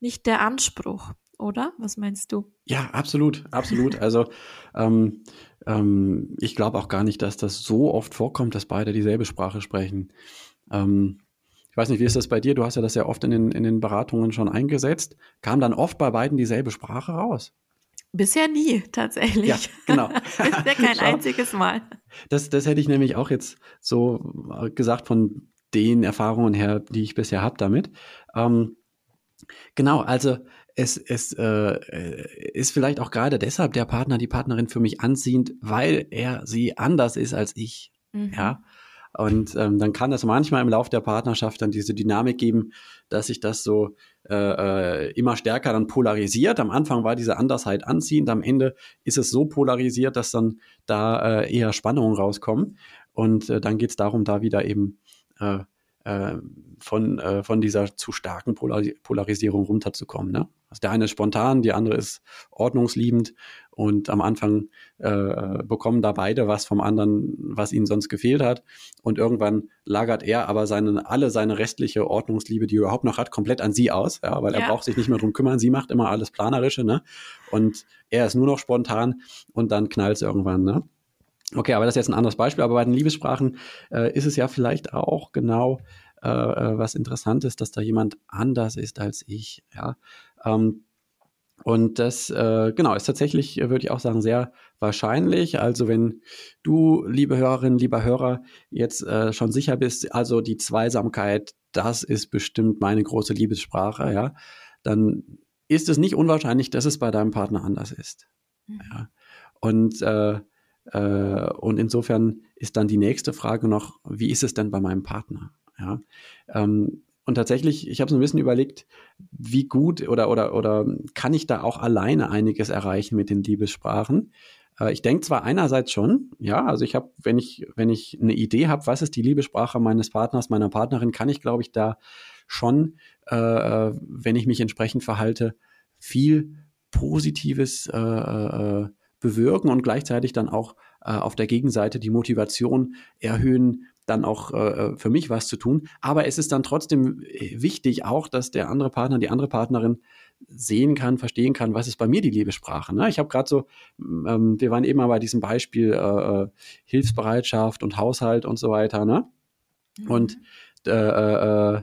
nicht der Anspruch oder? Was meinst du?
Ja, absolut, absolut. Also ähm, ähm, ich glaube auch gar nicht, dass das so oft vorkommt, dass beide dieselbe Sprache sprechen. Ähm, ich weiß nicht, wie ist das bei dir? Du hast ja das ja oft in den, in den Beratungen schon eingesetzt. Kam dann oft bei beiden dieselbe Sprache raus?
Bisher nie, tatsächlich.
Ja, genau.
Bisher kein
Schau.
einziges Mal.
Das, das hätte ich nämlich auch jetzt so gesagt von den Erfahrungen her, die ich bisher habe damit. Ähm, genau, also es, es äh, ist vielleicht auch gerade deshalb der Partner, die Partnerin für mich anziehend, weil er sie anders ist als ich.
Mhm.
Ja. Und ähm, dann kann es manchmal im Lauf der Partnerschaft dann diese Dynamik geben, dass sich das so äh, äh, immer stärker dann polarisiert. Am Anfang war diese Andersheit anziehend, am Ende ist es so polarisiert, dass dann da äh, eher Spannungen rauskommen. Und äh, dann geht es darum, da wieder eben äh, äh, von, von dieser zu starken Polar Polarisierung runterzukommen. Ne? Also der eine ist spontan, die andere ist ordnungsliebend und am Anfang äh, bekommen da beide was vom anderen, was ihnen sonst gefehlt hat. Und irgendwann lagert er aber seine, alle seine restliche Ordnungsliebe, die er überhaupt noch hat, komplett an sie aus, ja, weil er
Ja.
braucht sich nicht mehr drum kümmern. Sie macht immer alles Planerische, ne? Und er ist nur noch spontan und dann knallt es irgendwann, ne? Okay, aber das ist jetzt ein anderes Beispiel. Aber bei den Liebessprachen äh, ist es ja vielleicht auch genau äh, äh, was Interessantes, dass da jemand anders ist als ich. Ja. Ähm, und das, äh, genau, ist tatsächlich, würde ich auch sagen, sehr wahrscheinlich. Also wenn du, liebe Hörerin, lieber Hörer, jetzt äh, schon sicher bist, also die Zweisamkeit, das ist bestimmt meine große Liebessprache, ja, dann ist es nicht unwahrscheinlich, dass es bei deinem Partner anders ist. Mhm. Ja. Und, äh, äh, und insofern ist dann die nächste Frage noch, wie ist es denn bei meinem Partner? Ja. Ähm, und tatsächlich, ich habe so ein bisschen überlegt, wie gut oder, oder, oder kann ich da auch alleine einiges erreichen mit den Liebessprachen? Äh, ich denke zwar einerseits schon, ja, also ich habe, wenn ich, wenn ich eine Idee habe, was ist die Liebessprache meines Partners, meiner Partnerin, kann ich, glaube ich, da schon, äh, äh, wenn ich mich entsprechend verhalte, viel Positives äh, äh, bewirken und gleichzeitig dann auch äh, auf der Gegenseite die Motivation erhöhen, dann auch äh, für mich was zu tun. Aber es ist dann trotzdem wichtig auch, dass der andere Partner, die andere Partnerin sehen kann, verstehen kann, was ist bei mir die Liebessprache. Ne? Ich habe gerade so, ähm, wir waren eben mal bei diesem Beispiel äh, Hilfsbereitschaft und Haushalt und so weiter. Ne? Mhm. Und äh, äh,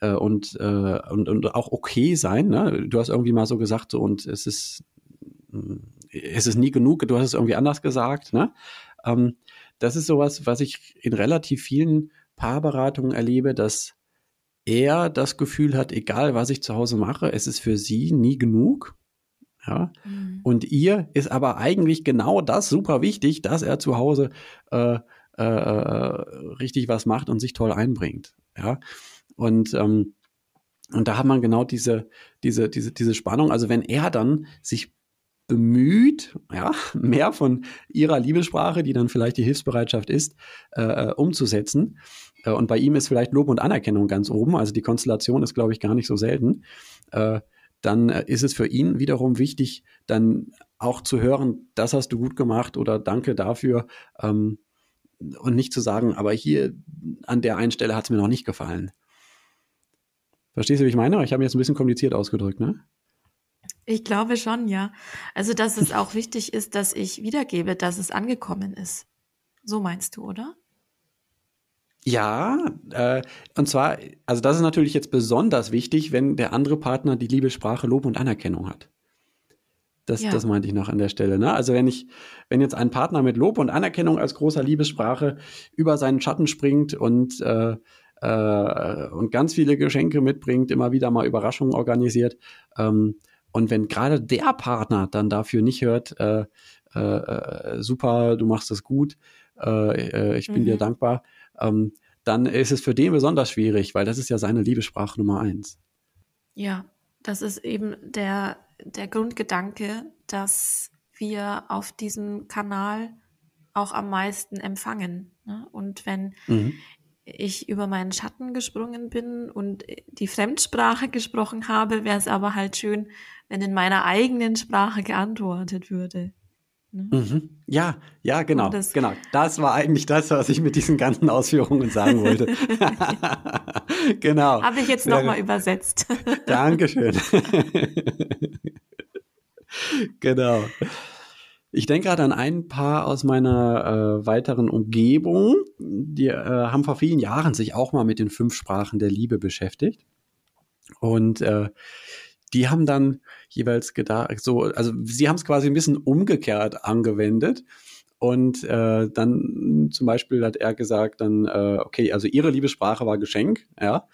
äh, und, äh, und, und auch okay sein. Ne? Du hast irgendwie mal so gesagt, so, und es ist, es ist nie genug, du hast es irgendwie anders gesagt. Ne? Ähm, das ist sowas, was ich in relativ vielen Paarberatungen erlebe, dass er das Gefühl hat, egal was ich zu Hause mache, es ist für sie nie genug. Ja. Mhm. Und ihr ist aber eigentlich genau das super wichtig, dass er zu Hause äh, äh, äh richtig was macht und sich toll einbringt. Ja. Und, ähm, und da hat man genau diese, diese, diese, diese Spannung. Also wenn er dann sich bemüht, ja, mehr von ihrer Liebessprache, die dann vielleicht die Hilfsbereitschaft ist, äh, äh, umzusetzen. Äh, und bei ihm ist vielleicht Lob und Anerkennung ganz oben. Also die Konstellation ist, glaube ich, gar nicht so selten. Äh, dann äh, ist es für ihn wiederum wichtig, dann auch zu hören, das hast du gut gemacht oder danke dafür. Ähm, und nicht zu sagen, aber hier an der einen Stelle hat es mir noch nicht gefallen. Verstehst du, wie ich meine? Ich habe mir jetzt ein bisschen kompliziert ausgedrückt, ne?
Ich glaube schon, ja. Also, dass es auch wichtig ist, dass ich wiedergebe, dass es angekommen ist. So meinst du, oder?
Ja, äh, und zwar, also das ist natürlich jetzt besonders wichtig, wenn der andere Partner die Liebessprache Lob und Anerkennung hat. Das, ja. das meinte ich noch an der Stelle. Ne? Also wenn ich, wenn jetzt ein Partner mit Lob und Anerkennung als großer Liebessprache über seinen Schatten springt und äh, äh, und ganz viele Geschenke mitbringt, immer wieder mal Überraschungen organisiert. Ähm, und wenn gerade der Partner dann dafür nicht hört, äh, äh, äh super, du machst das gut, äh, äh, ich bin mhm. dir dankbar, ähm, dann ist es für den besonders schwierig, weil das ist ja seine Liebessprache Nummer eins.
Ja, das ist eben der, der Grundgedanke, dass wir auf diesem Kanal auch am meisten empfangen. Ne? Und wenn mhm ich über meinen Schatten gesprungen bin und die Fremdsprache gesprochen habe, wäre es aber halt schön, wenn in meiner eigenen Sprache geantwortet würde.
Ne? Mhm. Ja, ja, genau, das, genau. Das war eigentlich das, was ich mit diesen ganzen Ausführungen sagen wollte. genau.
Habe ich jetzt nochmal übersetzt.
Dankeschön. genau. Ich denke gerade an ein paar aus meiner äh, weiteren Umgebung, die äh, haben vor vielen Jahren sich auch mal mit den fünf Sprachen der Liebe beschäftigt. Und äh, die haben dann jeweils gedacht, so, also sie haben es quasi ein bisschen umgekehrt angewendet. Und äh, dann zum Beispiel hat er gesagt, dann, äh, okay, also ihre Liebessprache war Geschenk, ja.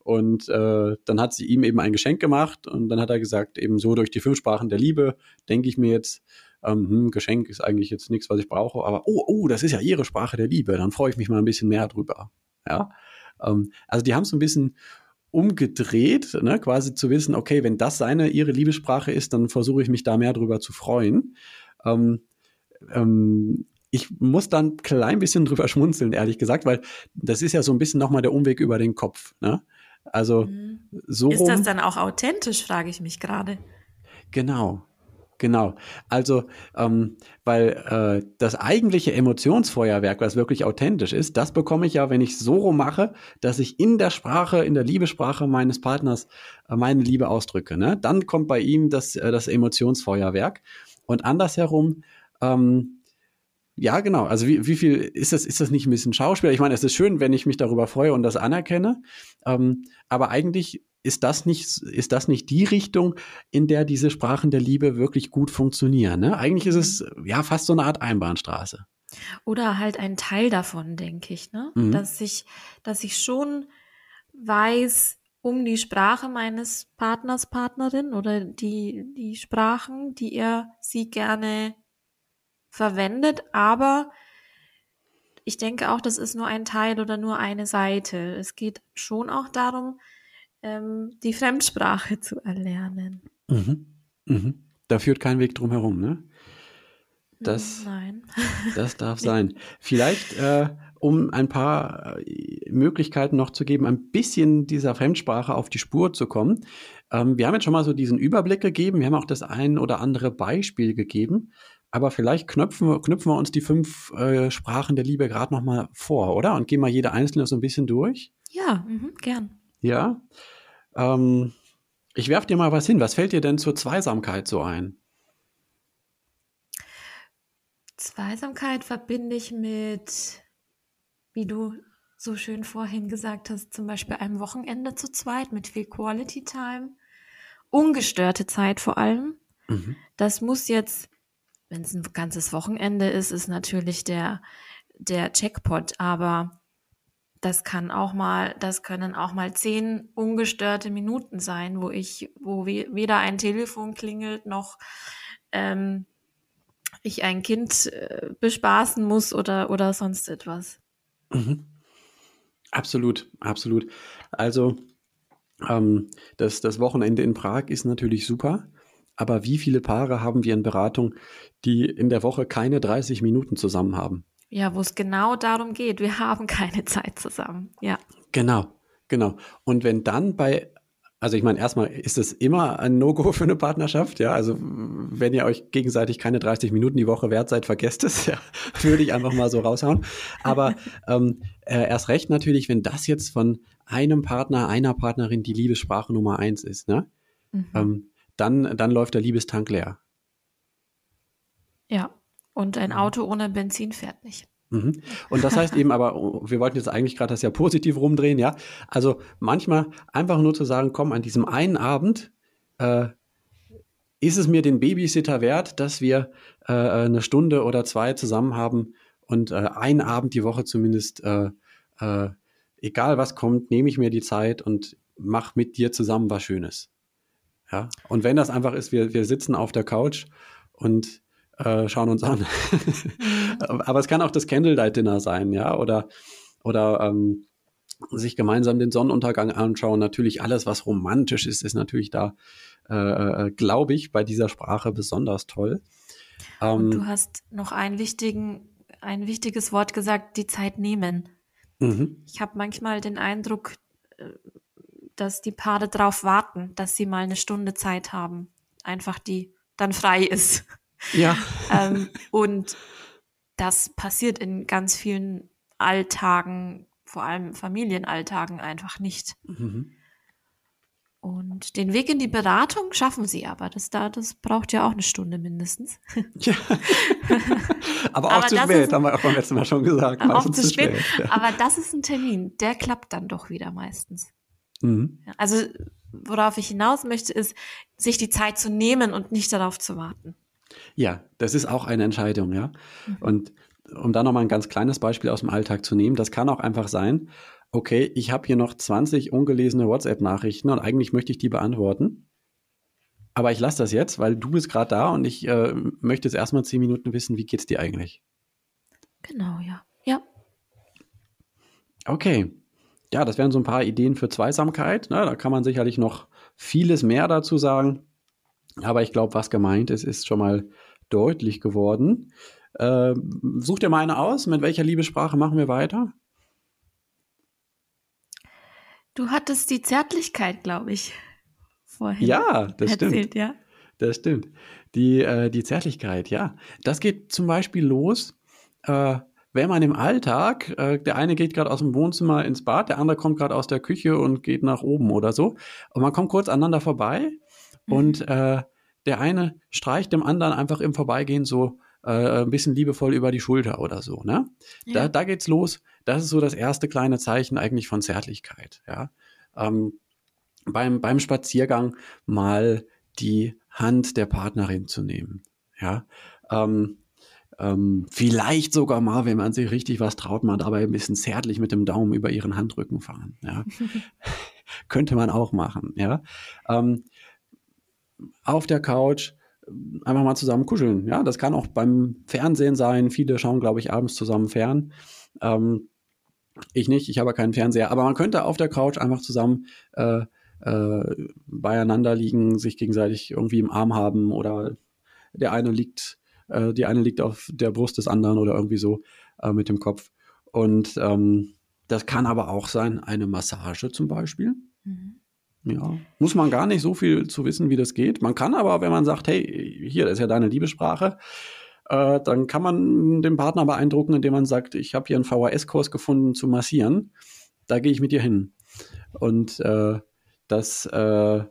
Und äh, dann hat sie ihm eben ein Geschenk gemacht und dann hat er gesagt, eben so durch die fünf Sprachen der Liebe denke ich mir jetzt, ähm, hm, Geschenk ist eigentlich jetzt nichts, was ich brauche, aber oh, oh, das ist ja ihre Sprache der Liebe, dann freue ich mich mal ein bisschen mehr drüber. Ja. Ähm, also die haben es ein bisschen umgedreht, ne, quasi zu wissen, okay, wenn das seine, ihre Liebessprache ist, dann versuche ich mich da mehr drüber zu freuen. Ähm, ähm, ich muss dann ein klein bisschen drüber schmunzeln, ehrlich gesagt, weil das ist ja so ein bisschen nochmal der Umweg über den Kopf. Ne? Also mhm. so.
Ist das dann auch authentisch, frage ich mich gerade.
Genau, Genau. Also, ähm, weil äh, das eigentliche Emotionsfeuerwerk, was wirklich authentisch ist, das bekomme ich ja, wenn ich so rum mache, dass ich in der Sprache, in der Liebessprache meines Partners äh, meine Liebe ausdrücke. Ne? Dann kommt bei ihm das, äh, das Emotionsfeuerwerk. Und andersherum, ähm, ja, genau. Also wie, wie viel ist das, ist das nicht ein bisschen Schauspiel? Ich meine, es ist schön, wenn ich mich darüber freue und das anerkenne. Ähm, aber eigentlich ist das nicht, ist das nicht die Richtung, in der diese Sprachen der Liebe wirklich gut funktionieren? Ne? Eigentlich ist es ja fast so eine Art Einbahnstraße.
Oder halt ein Teil davon, denke ich, ne? Mhm. Dass ich, dass ich schon weiß um die Sprache meines Partners, Partnerin oder die, die Sprachen, die er sie gerne verwendet, aber ich denke auch, das ist nur ein Teil oder nur eine Seite. Es geht schon auch darum, ähm, die Fremdsprache zu erlernen.
Mhm. Mhm. Da führt kein Weg drum herum, ne? Das,
Nein.
das darf sein. Vielleicht, äh, um ein paar äh, Möglichkeiten noch zu geben, ein bisschen dieser Fremdsprache auf die Spur zu kommen. Ähm, wir haben jetzt schon mal so diesen Überblick gegeben. Wir haben auch das ein oder andere Beispiel gegeben. Aber vielleicht knöpfen, knüpfen wir uns die fünf äh, Sprachen der Liebe gerade noch mal vor, oder? Und gehen mal jede einzelne so ein bisschen durch.
Ja, mh, gern.
Ja. Ähm, ich werf dir mal was hin. Was fällt dir denn zur Zweisamkeit so ein?
Zweisamkeit verbinde ich mit, wie du so schön vorhin gesagt hast, zum Beispiel einem Wochenende zu zweit mit viel Quality Time, ungestörte Zeit vor allem. Mhm. Das muss jetzt, wenn es ein ganzes Wochenende ist, ist natürlich der der Checkpot, aber das kann auch mal, das können auch mal zehn ungestörte Minuten sein, wo ich, wo weder ein Telefon klingelt noch ähm, ich ein Kind äh, bespaßen muss oder, oder sonst etwas.
Mhm. Absolut, absolut. Also ähm, das, das Wochenende in Prag ist natürlich super, aber wie viele Paare haben wir in Beratung, die in der Woche keine 30 Minuten zusammen haben?
Ja, wo es genau darum geht, wir haben keine Zeit zusammen. Ja.
Genau, genau. Und wenn dann bei also ich meine, erstmal ist es immer ein No-Go für eine Partnerschaft, ja. Also wenn ihr euch gegenseitig keine 30 Minuten die Woche wert seid, vergesst es, ja. Würde ich einfach mal so raushauen. Aber ähm, äh, erst recht natürlich, wenn das jetzt von einem Partner, einer Partnerin die Liebessprache Nummer eins ist, ne? Mhm. Ähm, dann, dann läuft der Liebestank leer.
Ja. Und ein Auto ohne Benzin fährt nicht.
Mhm. Und das heißt eben aber, wir wollten jetzt eigentlich gerade das ja positiv rumdrehen, ja. Also manchmal einfach nur zu sagen, komm, an diesem einen Abend äh, ist es mir den Babysitter wert, dass wir äh, eine Stunde oder zwei zusammen haben und äh, einen Abend die Woche zumindest, äh, äh, egal was kommt, nehme ich mir die Zeit und mach mit dir zusammen was Schönes. Ja. Und wenn das einfach ist, wir, wir sitzen auf der Couch und äh, schauen uns an. Mhm. Aber es kann auch das Candlelight-Dinner sein, ja, oder, oder ähm, sich gemeinsam den Sonnenuntergang anschauen. Natürlich alles, was romantisch ist, ist natürlich da, äh, äh, glaube ich, bei dieser Sprache besonders toll.
Ähm, Und du hast noch einen wichtigen, ein wichtiges Wort gesagt, die Zeit nehmen. Mhm. Ich habe manchmal den Eindruck, äh, dass die Paare darauf warten, dass sie mal eine Stunde Zeit haben. Einfach die dann frei ist.
Ja.
ähm, und das passiert in ganz vielen Alltagen, vor allem Familienalltagen einfach nicht. Mhm. Und den Weg in die Beratung schaffen sie aber. Das, da, das braucht ja auch eine Stunde mindestens. Ja.
aber auch aber zu spät, ist, haben wir auch beim letzten Mal schon gesagt.
Auch zu, spät. spät. Ja. Aber das ist ein Termin, der klappt dann doch wieder meistens. Mhm. Also, worauf ich hinaus möchte, ist, sich die Zeit zu nehmen und nicht darauf zu warten.
Ja, das ist auch eine Entscheidung, ja. Mhm. Und um da nochmal ein ganz kleines Beispiel aus dem Alltag zu nehmen, das kann auch einfach sein, okay, ich habe hier noch 20 ungelesene WhatsApp-Nachrichten und eigentlich möchte ich die beantworten. Aber ich lasse das jetzt, weil du bist gerade da und ich äh, möchte jetzt erstmal zehn Minuten wissen, wie geht's dir eigentlich?
Genau, ja. Ja.
Okay. Ja, das wären so ein paar Ideen für Zweisamkeit. Ne? Da kann man sicherlich noch vieles mehr dazu sagen. Aber ich glaube, was gemeint ist, ist schon mal deutlich geworden. Äh, such dir mal eine aus. Mit welcher Liebessprache machen wir weiter?
Du hattest die Zärtlichkeit, glaube ich, vorhin.
Ja, das erzählt, stimmt. Ja. Das stimmt. Die, äh, die Zärtlichkeit, ja. Das geht zum Beispiel los, äh, wenn man im Alltag, äh, der eine geht gerade aus dem Wohnzimmer ins Bad, der andere kommt gerade aus der Küche und geht nach oben oder so. Und man kommt kurz aneinander vorbei und mhm. äh, der eine streicht dem anderen einfach im Vorbeigehen so äh, ein bisschen liebevoll über die Schulter oder so. Ne? Ja. Da, da geht's los. Das ist so das erste kleine Zeichen eigentlich von Zärtlichkeit. Ja? Ähm, beim, beim Spaziergang mal die Hand der Partnerin zu nehmen. Ja, ähm, ähm, vielleicht sogar mal, wenn man sich richtig was traut, mal dabei ein bisschen zärtlich mit dem Daumen über ihren Handrücken fahren. Ja, könnte man auch machen. Ja, ähm, auf der Couch einfach mal zusammen kuscheln. Ja, das kann auch beim Fernsehen sein. Viele schauen, glaube ich, abends zusammen fern. Ähm, ich nicht, ich habe keinen Fernseher, aber man könnte auf der Couch einfach zusammen äh, äh, beieinander liegen, sich gegenseitig irgendwie im Arm haben oder der eine liegt, äh, die eine liegt auf der Brust des anderen oder irgendwie so äh, mit dem Kopf. Und ähm, das kann aber auch sein, eine Massage zum Beispiel. Mhm. Ja, muss man gar nicht so viel zu wissen, wie das geht. Man kann aber, wenn man sagt, hey, hier, das ist ja deine Liebessprache, äh, dann kann man den Partner beeindrucken, indem man sagt, ich habe hier einen VHS-Kurs gefunden zu massieren. Da gehe ich mit dir hin. Und äh, das äh,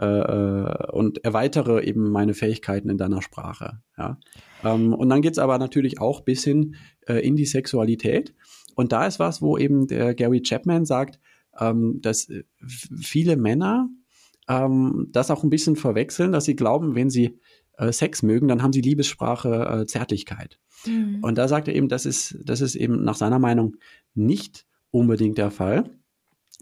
äh, äh, und erweitere eben meine Fähigkeiten in deiner Sprache. Ja? Ähm, und dann geht's aber natürlich auch bis hin äh, in die Sexualität. Und da ist was, wo eben der Gary Chapman sagt, ähm, dass viele Männer ähm, das auch ein bisschen verwechseln, dass sie glauben, wenn sie äh, Sex mögen, dann haben sie Liebessprache äh, Zärtlichkeit. Mhm. Und da sagt er eben, das ist, das ist eben nach seiner Meinung nicht unbedingt der Fall.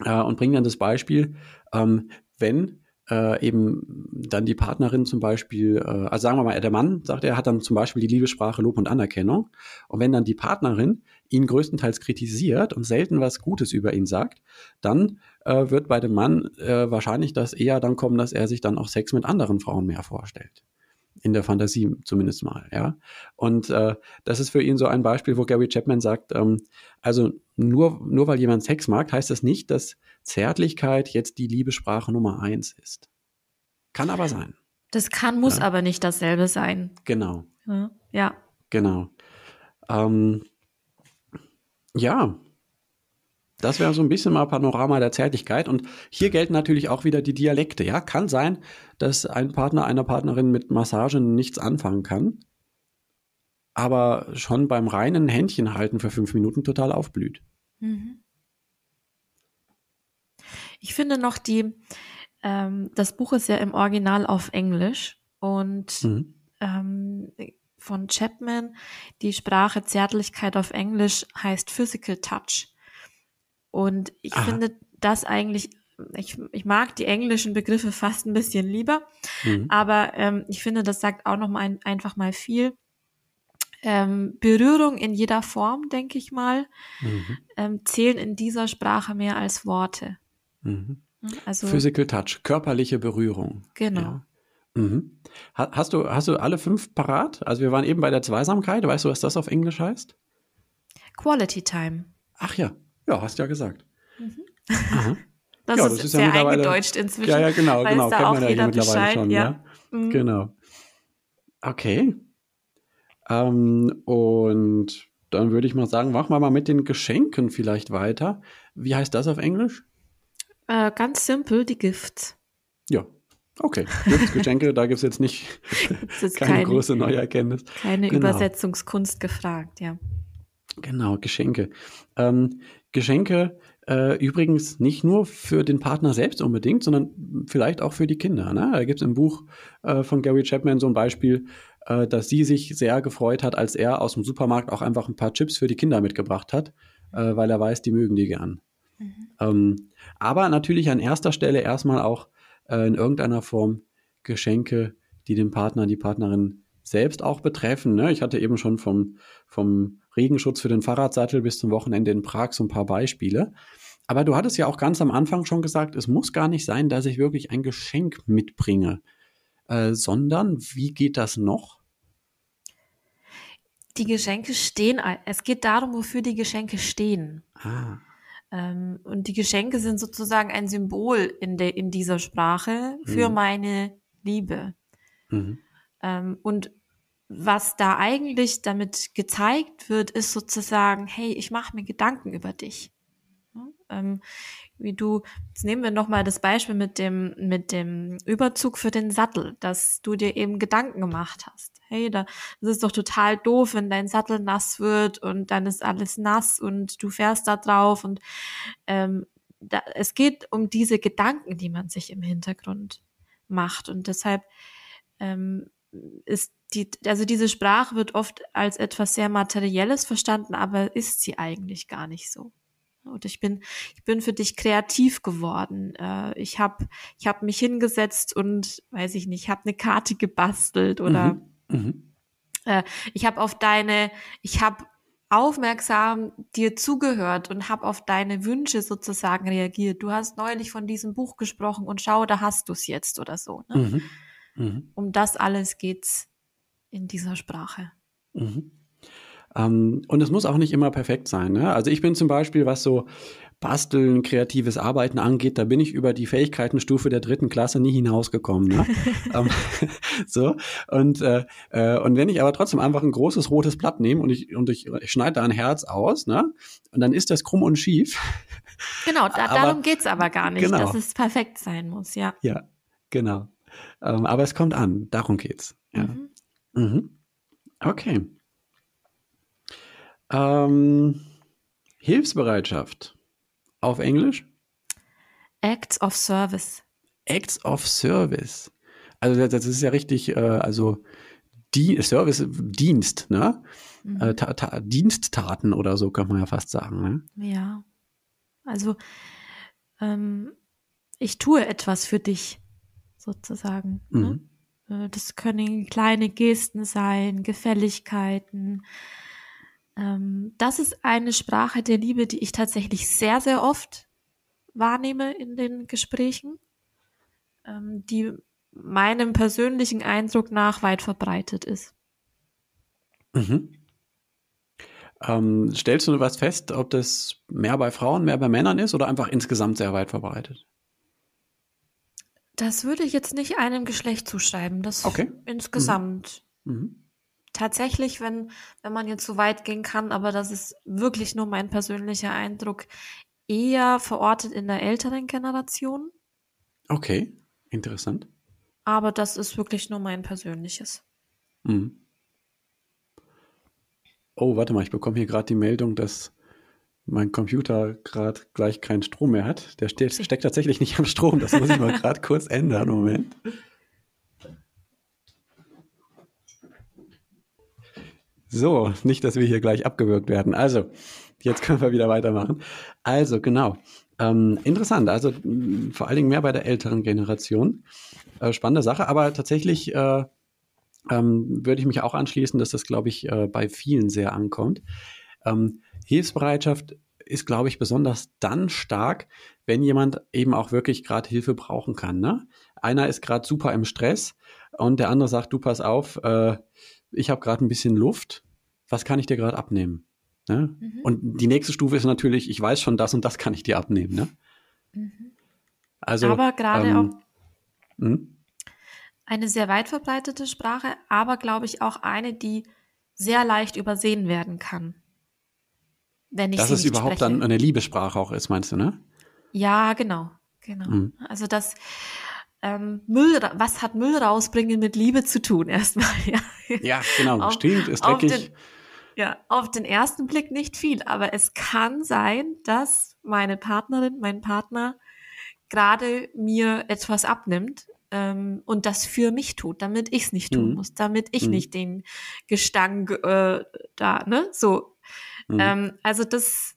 Äh, und bringt dann das Beispiel, ähm, wenn äh, eben dann die Partnerin zum Beispiel, äh, also sagen wir mal, der Mann sagt, er hat dann zum Beispiel die Liebessprache Lob und Anerkennung. Und wenn dann die Partnerin ihn größtenteils kritisiert und selten was Gutes über ihn sagt, dann äh, wird bei dem Mann äh, wahrscheinlich das eher dann kommen, dass er sich dann auch Sex mit anderen Frauen mehr vorstellt in der Fantasie zumindest mal, ja. Und äh, das ist für ihn so ein Beispiel, wo Gary Chapman sagt, ähm, also nur, nur weil jemand Sex mag, heißt das nicht, dass Zärtlichkeit jetzt die Liebessprache Nummer eins ist. Kann aber sein.
Das kann, muss ja. aber nicht dasselbe sein.
Genau.
Ja.
Genau. Ähm, ja, das wäre so ein bisschen mal Panorama der Zärtlichkeit. Und hier gelten natürlich auch wieder die Dialekte. Ja, kann sein, dass ein Partner einer Partnerin mit Massage nichts anfangen kann, aber schon beim reinen Händchen halten für fünf Minuten total aufblüht. Mhm.
Ich finde noch die, ähm, das Buch ist ja im Original auf Englisch und mhm. ähm, von Chapman, die Sprache Zärtlichkeit auf Englisch heißt Physical Touch. Und ich Aha. finde das eigentlich, ich, ich mag die englischen Begriffe fast ein bisschen lieber, mhm. aber ähm, ich finde, das sagt auch noch mal ein, einfach mal viel. Ähm, Berührung in jeder Form, denke ich mal, mhm. ähm, zählen in dieser Sprache mehr als Worte.
Mhm. Also, Physical Touch, körperliche Berührung.
Genau. Ja.
Mhm. Hast, du, hast du alle fünf parat? Also wir waren eben bei der Zweisamkeit. Weißt du, was das auf Englisch heißt?
Quality Time.
Ach ja, ja, hast ja gesagt. Mhm.
Das, ja, ist das ist sehr ja eingedeutscht inzwischen.
Ja, ja, genau, genau. Kennt man ja mittlerweile Bescheid, schon, ja. ja? Mhm. Genau. Okay. Ähm, und dann würde ich mal sagen, machen wir mal mit den Geschenken vielleicht weiter. Wie heißt das auf Englisch?
Äh, ganz simpel, die Gifts.
Ja, okay. Gifts, Geschenke, da gibt es jetzt nicht keine, keine, große neue Erkenntnis.
Keine genau. Übersetzungskunst gefragt, ja.
Genau, Geschenke. Ähm, Geschenke äh, übrigens nicht nur für den Partner selbst unbedingt, sondern vielleicht auch für die Kinder. Ne? Da gibt es im Buch äh, von Gary Chapman so ein Beispiel, äh, dass sie sich sehr gefreut hat, als er aus dem Supermarkt auch einfach ein paar Chips für die Kinder mitgebracht hat, äh, weil er weiß, die mögen die gern. Mhm. Ähm, aber natürlich an erster Stelle erstmal auch äh, in irgendeiner Form Geschenke, die den Partner, die Partnerin selbst auch betreffen. Ne? Ich hatte eben schon vom, vom Regenschutz für den Fahrradsattel bis zum Wochenende in Prag so ein paar Beispiele. Aber du hattest ja auch ganz am Anfang schon gesagt, es muss gar nicht sein, dass ich wirklich ein Geschenk mitbringe, äh, sondern wie geht das noch?
Die Geschenke stehen, es geht darum, wofür die Geschenke stehen. Ah. Ähm, und die Geschenke sind sozusagen ein Symbol in, der, in dieser Sprache für mhm. meine Liebe. Mhm. Ähm, und was da eigentlich damit gezeigt wird, ist sozusagen, hey, ich mache mir Gedanken über dich. Ähm, wie du, jetzt nehmen wir nochmal das Beispiel mit dem, mit dem Überzug für den Sattel, dass du dir eben Gedanken gemacht hast. Hey, da, das ist doch total doof, wenn dein Sattel nass wird und dann ist alles nass und du fährst da drauf und ähm, da, es geht um diese Gedanken, die man sich im Hintergrund macht und deshalb ähm, ist die, also diese Sprache wird oft als etwas sehr Materielles verstanden, aber ist sie eigentlich gar nicht so. Und ich bin, ich bin für dich kreativ geworden. Äh, ich habe ich hab mich hingesetzt und, weiß ich nicht, habe eine Karte gebastelt oder mhm. Mhm. Äh, ich habe auf deine, ich habe aufmerksam dir zugehört und habe auf deine Wünsche sozusagen reagiert. Du hast neulich von diesem Buch gesprochen und schau, da hast du es jetzt oder so. Ne? Mhm. Mhm. Um das alles geht's in dieser Sprache.
Mhm. Ähm, und es muss auch nicht immer perfekt sein. Ne? Also ich bin zum Beispiel, was so Basteln, kreatives Arbeiten angeht, da bin ich über die Fähigkeitenstufe der dritten Klasse nie hinausgekommen. Ne? ähm, so und äh, äh, und wenn ich aber trotzdem einfach ein großes rotes Blatt nehme und ich und ich, ich schneide da ein Herz aus, ne? Und dann ist das krumm und schief.
Genau, da, aber, darum geht's aber gar nicht, genau. dass es perfekt sein muss, ja.
Ja, genau. Ähm, aber es kommt an, darum geht's. Ja. Mhm. Mhm. Okay. Ähm, Hilfsbereitschaft. Auf Englisch?
Acts of Service.
Acts of Service. Also das ist ja richtig, äh, also die Service, Dienst, ne? Mhm. Äh, ta ta Diensttaten oder so kann man ja fast sagen. Ne?
Ja. Also ähm, ich tue etwas für dich, sozusagen. Ne? Mhm. Ne? Das können kleine Gesten sein, Gefälligkeiten, ähm, das ist eine Sprache der Liebe, die ich tatsächlich sehr, sehr oft wahrnehme in den Gesprächen, ähm, die meinem persönlichen Eindruck nach weit verbreitet ist.
Mhm. Ähm, stellst du was fest, ob das mehr bei Frauen, mehr bei Männern ist oder einfach insgesamt sehr weit verbreitet?
Das würde ich jetzt nicht einem Geschlecht zuschreiben. Das okay. insgesamt. Mhm. Mhm tatsächlich, wenn, wenn man jetzt so weit gehen kann, aber das ist wirklich nur mein persönlicher Eindruck, eher verortet in der älteren Generation.
Okay, interessant.
Aber das ist wirklich nur mein persönliches. Mhm.
Oh, warte mal, ich bekomme hier gerade die Meldung, dass mein Computer gerade gleich keinen Strom mehr hat. Der steht, steckt tatsächlich nicht am Strom. Das muss ich mal gerade kurz ändern. Moment. So, nicht, dass wir hier gleich abgewürgt werden. Also, jetzt können wir wieder weitermachen. Also, genau. Ähm, interessant, also vor allen Dingen mehr bei der älteren Generation. Äh, spannende Sache, aber tatsächlich äh, ähm, würde ich mich auch anschließen, dass das, glaube ich, äh, bei vielen sehr ankommt. Ähm, Hilfsbereitschaft ist, glaube ich, besonders dann stark, wenn jemand eben auch wirklich gerade Hilfe brauchen kann. Ne? Einer ist gerade super im Stress und der andere sagt, du pass auf, äh, ich habe gerade ein bisschen Luft, was kann ich dir gerade abnehmen? Ne? Mhm. Und die nächste Stufe ist natürlich, ich weiß schon, das und das kann ich dir abnehmen. Ne?
Mhm. Also, aber gerade ähm, auch hm? eine sehr weit verbreitete Sprache, aber glaube ich auch eine, die sehr leicht übersehen werden kann.
Wenn ich Dass es überhaupt spreche. dann eine Liebessprache auch ist, meinst du, ne?
Ja, genau. Genau. Mhm. Also das, ähm, Müll, was hat Müll rausbringen mit Liebe zu tun erstmal? Ja,
ja genau, auf, stimmt, ist dreckig.
Den, ja, auf den ersten Blick nicht viel, aber es kann sein, dass meine Partnerin, mein Partner gerade mir etwas abnimmt ähm, und das für mich tut, damit ich es nicht tun mhm. muss, damit ich mhm. nicht den Gestank äh, da, ne, so. Mhm. Ähm, also das,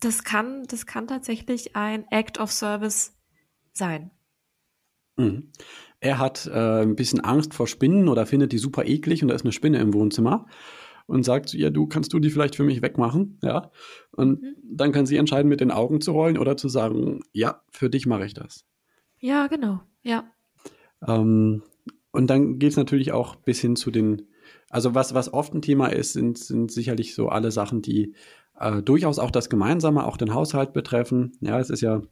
das kann, das kann tatsächlich ein Act of Service sein.
Mhm. Er hat äh, ein bisschen Angst vor Spinnen oder findet die super eklig und da ist eine Spinne im Wohnzimmer und sagt zu ihr, du kannst du die vielleicht für mich wegmachen, ja? Und mhm. dann kann sie entscheiden, mit den Augen zu rollen oder zu sagen, ja, für dich mache ich das.
Ja, genau, ja.
Ähm, und dann geht es natürlich auch bis hin zu den, also was, was oft ein Thema ist, sind, sind sicherlich so alle Sachen, die äh, durchaus auch das Gemeinsame, auch den Haushalt betreffen. Ja, es ist ja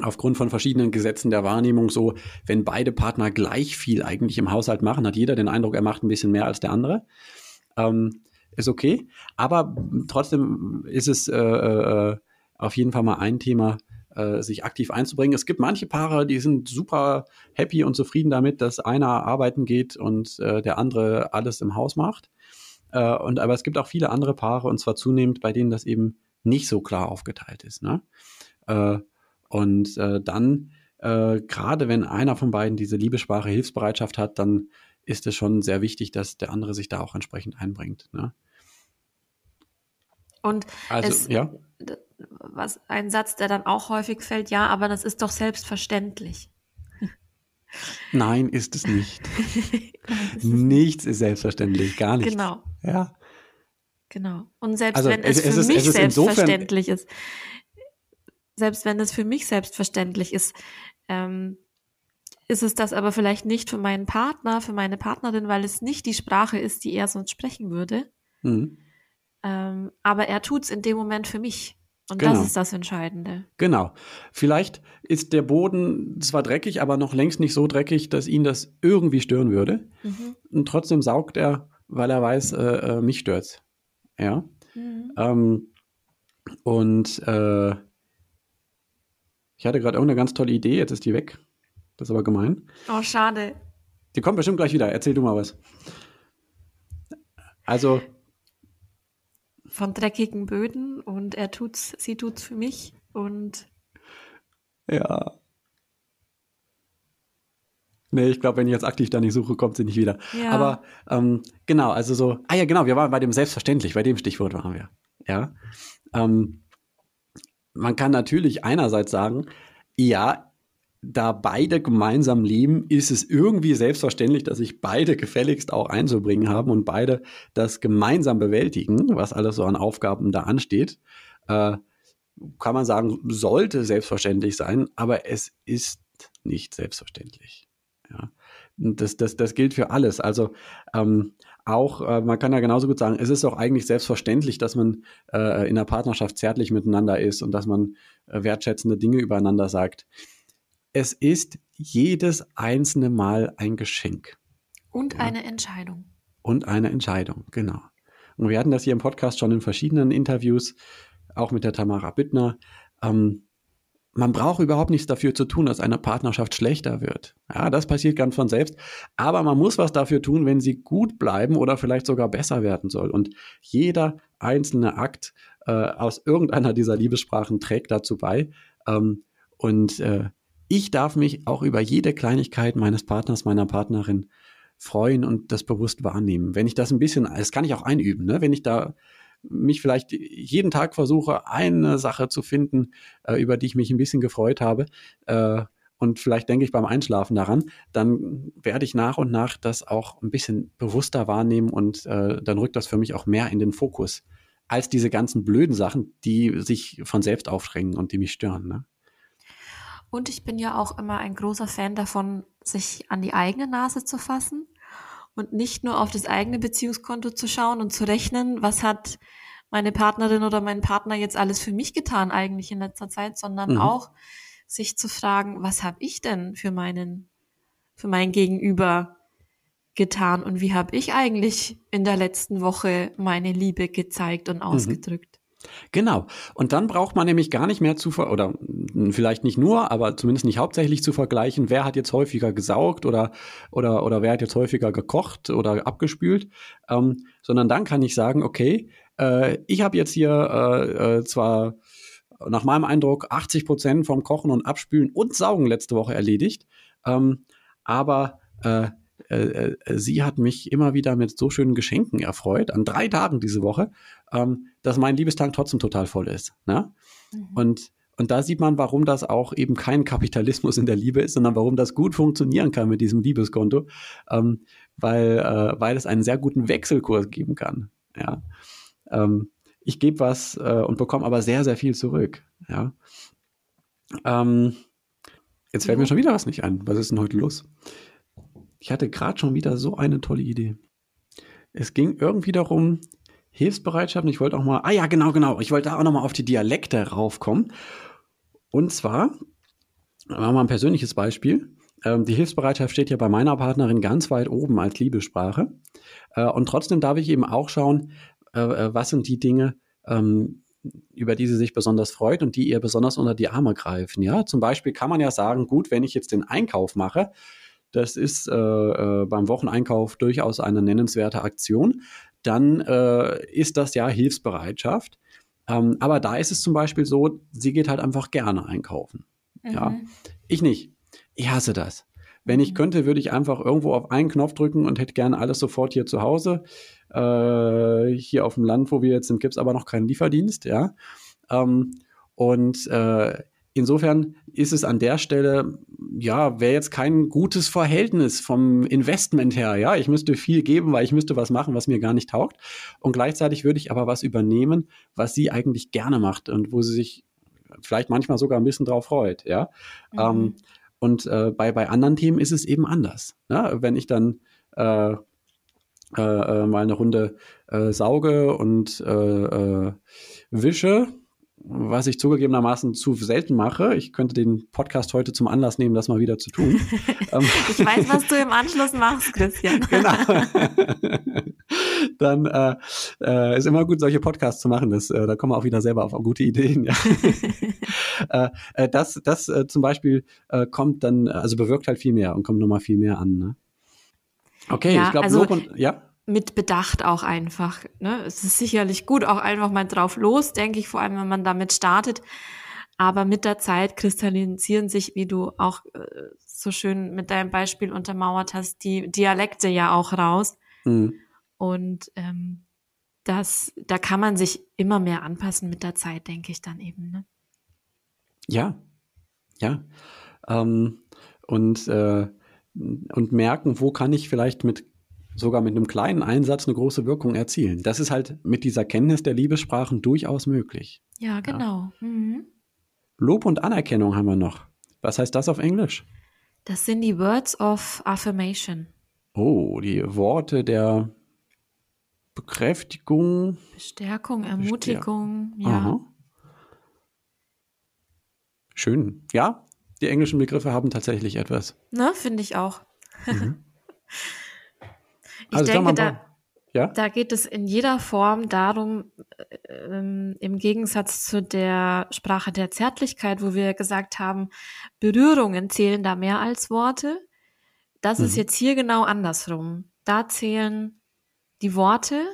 aufgrund von verschiedenen Gesetzen der Wahrnehmung so, wenn beide Partner gleich viel eigentlich im Haushalt machen, hat jeder den Eindruck, er macht ein bisschen mehr als der andere. Ähm, ist okay. Aber trotzdem ist es äh, äh, auf jeden Fall mal ein Thema, äh, sich aktiv einzubringen. Es gibt manche Paare, die sind super happy und zufrieden damit, dass einer arbeiten geht und äh, der andere alles im Haus macht. Äh, und aber es gibt auch viele andere Paare und zwar zunehmend, bei denen das eben nicht so klar aufgeteilt ist. Ne? Und äh, dann äh, gerade wenn einer von beiden diese Liebessprache Hilfsbereitschaft hat, dann ist es schon sehr wichtig, dass der andere sich da auch entsprechend einbringt. Ne?
Und also, es, ja was ein Satz, der dann auch häufig fällt, ja, aber das ist doch selbstverständlich.
Nein, ist es nicht. Nichts ist selbstverständlich, gar nicht.
Genau.
Ja.
Genau. Und selbst also, wenn es, es für ist, mich es ist selbstverständlich ist, selbst wenn es für mich selbstverständlich ist, ähm, ist es das aber vielleicht nicht für meinen Partner, für meine Partnerin, weil es nicht die Sprache ist, die er sonst sprechen würde. Mhm. Ähm, aber er tut es in dem Moment für mich. Und genau. das ist das Entscheidende.
Genau. Vielleicht ist der Boden zwar dreckig, aber noch längst nicht so dreckig, dass ihn das irgendwie stören würde. Mhm. Und trotzdem saugt er, weil er weiß, äh, äh, mich stört's. Ja. Mhm. Ähm, und äh, ich hatte gerade irgendeine ganz tolle Idee, jetzt ist die weg. Das ist aber gemein.
Oh, schade.
Die kommt bestimmt gleich wieder. Erzähl du mal was. Also,
von dreckigen Böden und er tut's, sie tut's für mich und
ja. Nee, ich glaube, wenn ich jetzt aktiv da nicht suche, kommt sie nicht wieder. Ja. Aber ähm, genau, also so, ah ja, genau, wir waren bei dem Selbstverständlich, bei dem Stichwort waren wir. Ja. Ähm, man kann natürlich einerseits sagen, ja, da beide gemeinsam leben, ist es irgendwie selbstverständlich, dass sich beide gefälligst auch einzubringen haben und beide das gemeinsam bewältigen, was alles so an Aufgaben da ansteht. Äh, kann man sagen, sollte selbstverständlich sein, aber es ist nicht selbstverständlich. Ja. Das, das, das gilt für alles. Also ähm, auch, äh, man kann ja genauso gut sagen, es ist auch eigentlich selbstverständlich, dass man äh, in der Partnerschaft zärtlich miteinander ist und dass man äh, wertschätzende Dinge übereinander sagt es ist jedes einzelne Mal ein Geschenk.
Und ja. eine Entscheidung.
Und eine Entscheidung, genau. Und wir hatten das hier im Podcast schon in verschiedenen Interviews, auch mit der Tamara Bittner. Ähm, man braucht überhaupt nichts dafür zu tun, dass eine Partnerschaft schlechter wird. Ja, das passiert ganz von selbst. Aber man muss was dafür tun, wenn sie gut bleiben oder vielleicht sogar besser werden soll. Und jeder einzelne Akt äh, aus irgendeiner dieser Liebessprachen trägt dazu bei. Ähm, und äh, ich darf mich auch über jede Kleinigkeit meines Partners, meiner Partnerin freuen und das bewusst wahrnehmen. Wenn ich das ein bisschen, das kann ich auch einüben, ne? wenn ich da mich vielleicht jeden Tag versuche, eine Sache zu finden, äh, über die ich mich ein bisschen gefreut habe, äh, und vielleicht denke ich beim Einschlafen daran, dann werde ich nach und nach das auch ein bisschen bewusster wahrnehmen und äh, dann rückt das für mich auch mehr in den Fokus als diese ganzen blöden Sachen, die sich von selbst aufschränken und die mich stören. Ne?
Und ich bin ja auch immer ein großer Fan davon, sich an die eigene Nase zu fassen und nicht nur auf das eigene Beziehungskonto zu schauen und zu rechnen, was hat meine Partnerin oder mein Partner jetzt alles für mich getan eigentlich in letzter Zeit, sondern mhm. auch sich zu fragen, was habe ich denn für meinen für mein Gegenüber getan und wie habe ich eigentlich in der letzten Woche meine Liebe gezeigt und mhm. ausgedrückt.
Genau. Und dann braucht man nämlich gar nicht mehr zu, ver oder vielleicht nicht nur, aber zumindest nicht hauptsächlich zu vergleichen, wer hat jetzt häufiger gesaugt oder, oder, oder wer hat jetzt häufiger gekocht oder abgespült, ähm, sondern dann kann ich sagen, okay, äh, ich habe jetzt hier äh, äh, zwar nach meinem Eindruck 80 Prozent vom Kochen und Abspülen und Saugen letzte Woche erledigt, ähm, aber äh, äh, sie hat mich immer wieder mit so schönen Geschenken erfreut, an drei Tagen diese Woche, ähm, dass mein Liebestank trotzdem total voll ist. Ne? Mhm. Und, und da sieht man, warum das auch eben kein Kapitalismus in der Liebe ist, sondern warum das gut funktionieren kann mit diesem Liebeskonto, ähm, weil, äh, weil es einen sehr guten Wechselkurs geben kann. Ja? Ähm, ich gebe was äh, und bekomme aber sehr, sehr viel zurück. Ja? Ähm, jetzt fällt mir schon wieder was nicht ein. Was ist denn heute los? Ich hatte gerade schon wieder so eine tolle Idee. Es ging irgendwie darum, Hilfsbereitschaft. Ich wollte auch mal, ah ja, genau, genau. Ich wollte auch noch mal auf die Dialekte raufkommen. Und zwar, machen wir ein persönliches Beispiel. Ähm, die Hilfsbereitschaft steht ja bei meiner Partnerin ganz weit oben als Liebessprache. Äh, und trotzdem darf ich eben auch schauen, äh, äh was sind die Dinge, ähm, über die sie sich besonders freut und die ihr besonders unter die Arme greifen. Ja, zum Beispiel kann man ja sagen, gut, wenn ich jetzt den Einkauf mache, das ist äh, äh, beim Wocheneinkauf durchaus eine nennenswerte Aktion, dann äh, ist das ja Hilfsbereitschaft. Ähm, aber da ist es zum Beispiel so, sie geht halt einfach gerne einkaufen. Mhm. Ja, ich nicht. Ich hasse das. Wenn ich mhm. könnte, würde ich einfach irgendwo auf einen Knopf drücken und hätte gerne alles sofort hier zu Hause. Äh, hier auf dem Land, wo wir jetzt sind, gibt es aber noch keinen Lieferdienst, ja. Ähm, und äh, insofern ist es an der Stelle, ja, wäre jetzt kein gutes Verhältnis vom Investment her, ja. Ich müsste viel geben, weil ich müsste was machen, was mir gar nicht taugt. Und gleichzeitig würde ich aber was übernehmen, was sie eigentlich gerne macht und wo sie sich vielleicht manchmal sogar ein bisschen drauf freut, ja. Mhm. Ähm, und äh, bei, bei anderen Themen ist es eben anders. Ne? Wenn ich dann äh, äh, äh mal eine Runde äh, sauge und äh, wische, was ich zugegebenermaßen zu selten mache. Ich könnte den Podcast heute zum Anlass nehmen, das mal wieder zu tun.
Ähm, ich weiß, was du im Anschluss machst, Christian. genau.
Dann äh, äh, ist immer gut, solche Podcasts zu machen. Das, äh, da kommen wir auch wieder selber auf gute Ideen. Ja. Äh, äh, das das äh, zum Beispiel äh, kommt dann, also bewirkt halt viel mehr und kommt nochmal viel mehr an. Ne? Okay, ja, ich glaube,
also, ja mit Bedacht auch einfach. Ne? Es ist sicherlich gut, auch einfach mal drauf los, denke ich, vor allem wenn man damit startet. Aber mit der Zeit kristallisieren sich, wie du auch äh, so schön mit deinem Beispiel untermauert hast, die Dialekte ja auch raus. Mhm. Und ähm, das, da kann man sich immer mehr anpassen mit der Zeit, denke ich dann eben. Ne?
Ja, ja. Ähm, und, äh, und merken, wo kann ich vielleicht mit sogar mit einem kleinen Einsatz eine große Wirkung erzielen. Das ist halt mit dieser Kenntnis der Liebessprachen durchaus möglich.
Ja, genau. Ja. Mhm.
Lob und Anerkennung haben wir noch. Was heißt das auf Englisch?
Das sind die Words of Affirmation.
Oh, die Worte der Bekräftigung.
Bestärkung, Ermutigung, Bestär ja. Aha.
Schön. Ja, die englischen Begriffe haben tatsächlich etwas.
Ne, finde ich auch. Mhm. Ich also denke, da, ja? da geht es in jeder Form darum, äh, ähm, im Gegensatz zu der Sprache der Zärtlichkeit, wo wir gesagt haben, Berührungen zählen da mehr als Worte. Das mhm. ist jetzt hier genau andersrum. Da zählen die Worte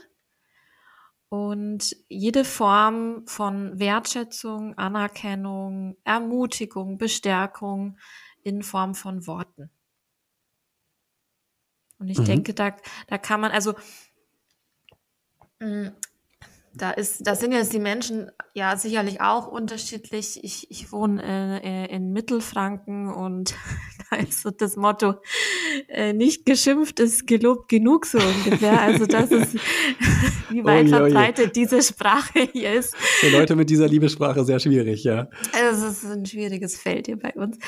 und jede Form von Wertschätzung, Anerkennung, Ermutigung, Bestärkung in Form von Worten. Und ich mhm. denke, da, da kann man, also mm, da ist, da sind jetzt die Menschen ja sicherlich auch unterschiedlich. Ich, ich wohne äh, in Mittelfranken und da ist so das Motto, äh, nicht geschimpft ist gelobt genug so ungefähr. Also das ist, wie weit oh, verbreitet diese Sprache hier ist.
Für Leute mit dieser Liebessprache sehr schwierig, ja.
Also es ist ein schwieriges Feld hier bei uns.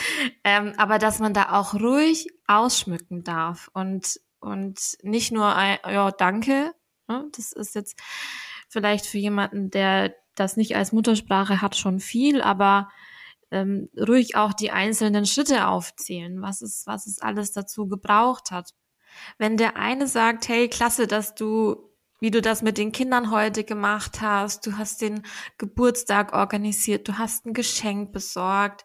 Ähm, aber dass man da auch ruhig ausschmücken darf und, und nicht nur, ja, danke, ne? das ist jetzt vielleicht für jemanden, der das nicht als Muttersprache hat, schon viel, aber ähm, ruhig auch die einzelnen Schritte aufzählen, was es, was es alles dazu gebraucht hat. Wenn der eine sagt, hey, klasse, dass du wie du das mit den Kindern heute gemacht hast. Du hast den Geburtstag organisiert, du hast ein Geschenk besorgt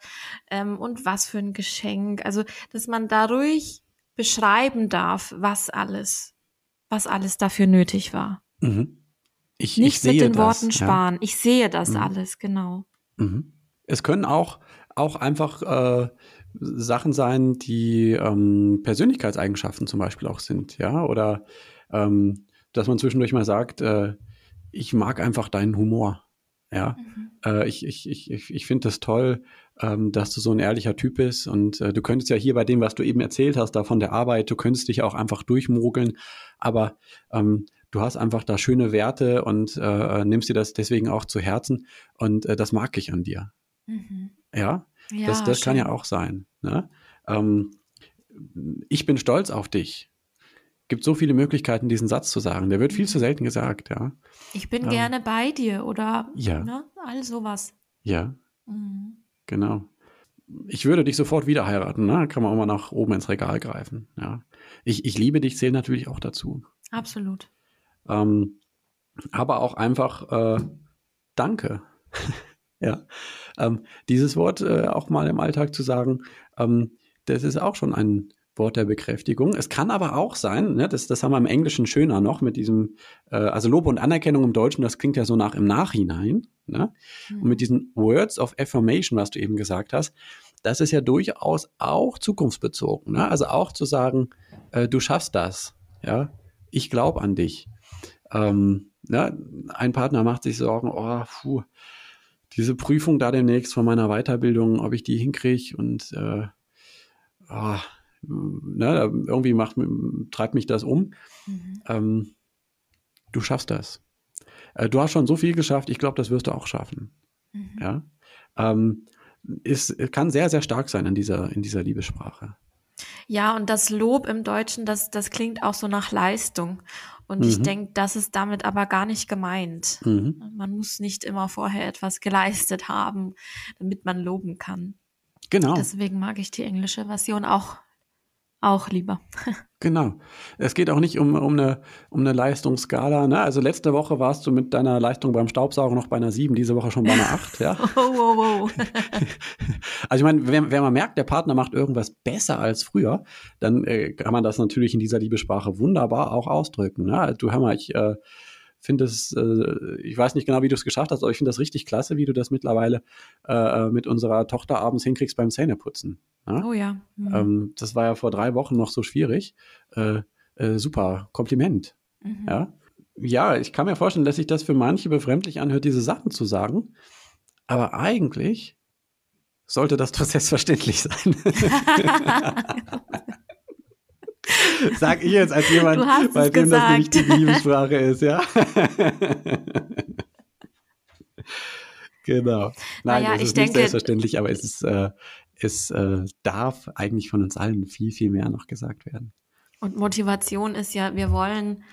ähm, und was für ein Geschenk. Also, dass man da ruhig beschreiben darf, was alles, was alles dafür nötig war. Mhm. Ich, Nicht ich mit den das, Worten sparen. Ja. Ich sehe das mhm. alles, genau.
Mhm. Es können auch, auch einfach äh, Sachen sein, die ähm, Persönlichkeitseigenschaften zum Beispiel auch sind, ja, oder ähm, dass man zwischendurch mal sagt, äh, ich mag einfach deinen Humor. Ja, mhm. äh, ich, ich, ich, ich finde das toll, ähm, dass du so ein ehrlicher Typ bist und äh, du könntest ja hier bei dem, was du eben erzählt hast, da von der Arbeit, du könntest dich auch einfach durchmogeln, aber ähm, du hast einfach da schöne Werte und äh, nimmst dir das deswegen auch zu Herzen und äh, das mag ich an dir. Mhm. Ja? ja, das, das kann ja auch sein. Ne? Ähm, ich bin stolz auf dich. Gibt so viele Möglichkeiten, diesen Satz zu sagen. Der wird viel zu mhm. selten gesagt, ja.
Ich bin ähm, gerne bei dir oder
ja.
ne? all sowas.
Ja. Mhm. Genau. Ich würde dich sofort wieder heiraten, ne? Kann man auch mal nach oben ins Regal greifen. Ja. Ich, ich liebe dich, zählt natürlich auch dazu.
Absolut.
Ähm, aber auch einfach, äh, Danke. ja. Ähm, dieses Wort äh, auch mal im Alltag zu sagen, ähm, das ist auch schon ein Wort der Bekräftigung. Es kann aber auch sein, ne, das, das haben wir im Englischen schöner noch mit diesem, äh, also Lob und Anerkennung im Deutschen, das klingt ja so nach im Nachhinein. Ne? Mhm. Und mit diesen Words of Affirmation, was du eben gesagt hast, das ist ja durchaus auch zukunftsbezogen. Ne? Also auch zu sagen, äh, du schaffst das, ja, ich glaube an dich. Ähm, ne? Ein Partner macht sich Sorgen, oh, puh, diese Prüfung da demnächst von meiner Weiterbildung, ob ich die hinkriege und äh, oh, ne, irgendwie macht, treibt mich das um. Mhm. Ähm, du schaffst das. Äh, du hast schon so viel geschafft, ich glaube, das wirst du auch schaffen. Mhm. Ja. Ähm, ist, kann sehr, sehr stark sein in dieser, in dieser Liebessprache.
Ja, und das Lob im Deutschen, das, das klingt auch so nach Leistung. Und mhm. ich denke, das ist damit aber gar nicht gemeint. Mhm. Man muss nicht immer vorher etwas geleistet haben, damit man loben kann. Genau. Deswegen mag ich die englische Version auch auch lieber.
genau. Es geht auch nicht um, um, eine, um eine Leistungsskala. Ne? Also letzte Woche warst du mit deiner Leistung beim Staubsauger noch bei einer 7, diese Woche schon bei einer 8. Ja? oh, oh, oh. also ich meine, wenn, wenn man merkt, der Partner macht irgendwas besser als früher, dann äh, kann man das natürlich in dieser Liebesprache wunderbar auch ausdrücken. Ne? Also, du hör mal, ich äh, finde es, äh, ich weiß nicht genau, wie du es geschafft hast, aber ich finde das richtig klasse, wie du das mittlerweile äh, mit unserer Tochter abends hinkriegst beim Zähneputzen.
Ja? Oh ja.
Mhm. Ähm, das war ja vor drei Wochen noch so schwierig. Äh, äh, super, Kompliment. Mhm. Ja? ja, ich kann mir vorstellen, dass sich das für manche befremdlich anhört, diese Sachen zu sagen. Aber eigentlich sollte das doch selbstverständlich sein. Sag ich jetzt als jemand, bei dem gesagt. das nämlich die Liebessprache ist, ja? genau. Nein, naja, das ist nicht selbstverständlich, aber es ist, äh, es äh, darf eigentlich von uns allen viel, viel mehr noch gesagt werden.
Und Motivation ist ja, wir wollen,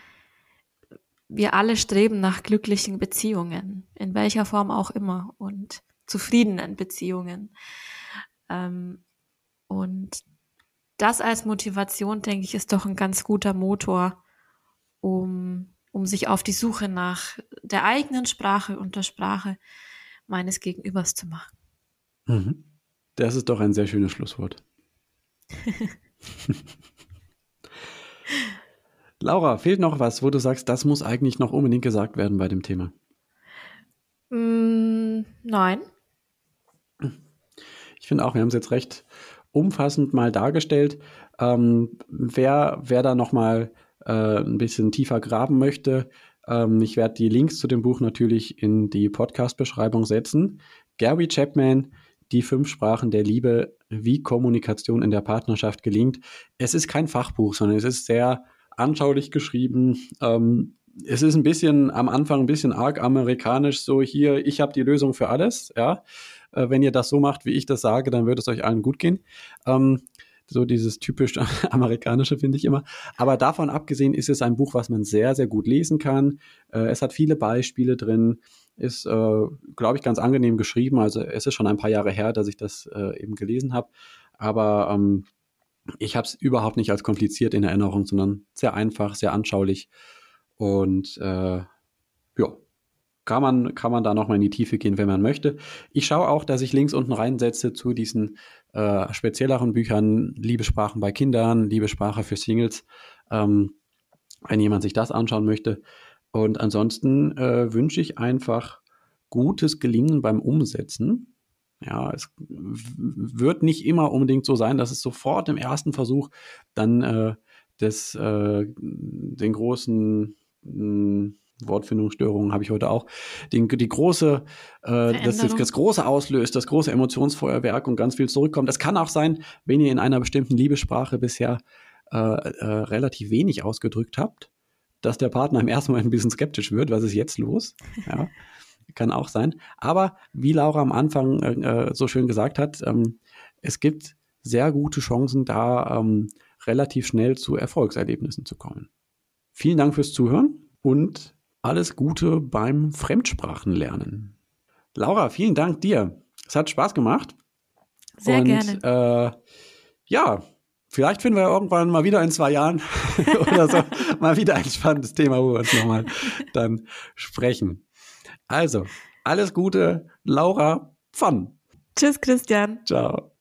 wir alle streben nach glücklichen Beziehungen, in welcher Form auch immer, und zufriedenen Beziehungen. Ähm, und das als Motivation, denke ich, ist doch ein ganz guter Motor, um, um sich auf die Suche nach der eigenen Sprache und der Sprache meines Gegenübers zu machen.
Mhm. Das ist doch ein sehr schönes Schlusswort. Laura, fehlt noch was, wo du sagst, das muss eigentlich noch unbedingt gesagt werden bei dem Thema?
Mm, nein.
Ich finde auch, wir haben es jetzt recht umfassend mal dargestellt. Ähm, wer, wer da noch mal äh, ein bisschen tiefer graben möchte, ähm, ich werde die Links zu dem Buch natürlich in die Podcast-Beschreibung setzen. Gary Chapman, die fünf Sprachen der Liebe, wie Kommunikation in der Partnerschaft gelingt. Es ist kein Fachbuch, sondern es ist sehr anschaulich geschrieben. Ähm, es ist ein bisschen am Anfang ein bisschen arg amerikanisch, so hier, ich habe die Lösung für alles, ja. Äh, wenn ihr das so macht, wie ich das sage, dann wird es euch allen gut gehen. Ähm, so dieses typisch amerikanische finde ich immer. Aber davon abgesehen ist es ein Buch, was man sehr, sehr gut lesen kann. Äh, es hat viele Beispiele drin. Ist, äh, glaube ich, ganz angenehm geschrieben. Also es ist schon ein paar Jahre her, dass ich das äh, eben gelesen habe. Aber ähm, ich habe es überhaupt nicht als kompliziert in Erinnerung, sondern sehr einfach, sehr anschaulich. Und äh, ja, kann man, kann man da nochmal in die Tiefe gehen, wenn man möchte. Ich schaue auch, dass ich Links unten reinsetze zu diesen äh, spezielleren Büchern, Liebesprachen bei Kindern, Liebesprache für Singles, ähm, wenn jemand sich das anschauen möchte. Und ansonsten äh, wünsche ich einfach gutes Gelingen beim Umsetzen. Ja, es wird nicht immer unbedingt so sein, dass es sofort im ersten Versuch dann äh, das, äh, den großen hm, Wortfindungsstörungen habe ich heute auch, die, die große, äh, das, das große auslöst, das große Emotionsfeuerwerk und ganz viel zurückkommt. Das kann auch sein, wenn ihr in einer bestimmten Liebessprache bisher äh, äh, relativ wenig ausgedrückt habt, dass der Partner im ersten Moment ein bisschen skeptisch wird, was ist jetzt los? Ja, kann auch sein. Aber wie Laura am Anfang äh, äh, so schön gesagt hat, ähm, es gibt sehr gute Chancen, da ähm, relativ schnell zu Erfolgserlebnissen zu kommen. Vielen Dank fürs Zuhören und alles Gute beim Fremdsprachenlernen. Laura, vielen Dank dir. Es hat Spaß gemacht.
Sehr Und, gerne.
Äh, ja, vielleicht finden wir irgendwann mal wieder in zwei Jahren oder so mal wieder ein spannendes Thema, wo wir uns nochmal dann sprechen. Also, Alles Gute, Laura von.
Tschüss, Christian.
Ciao.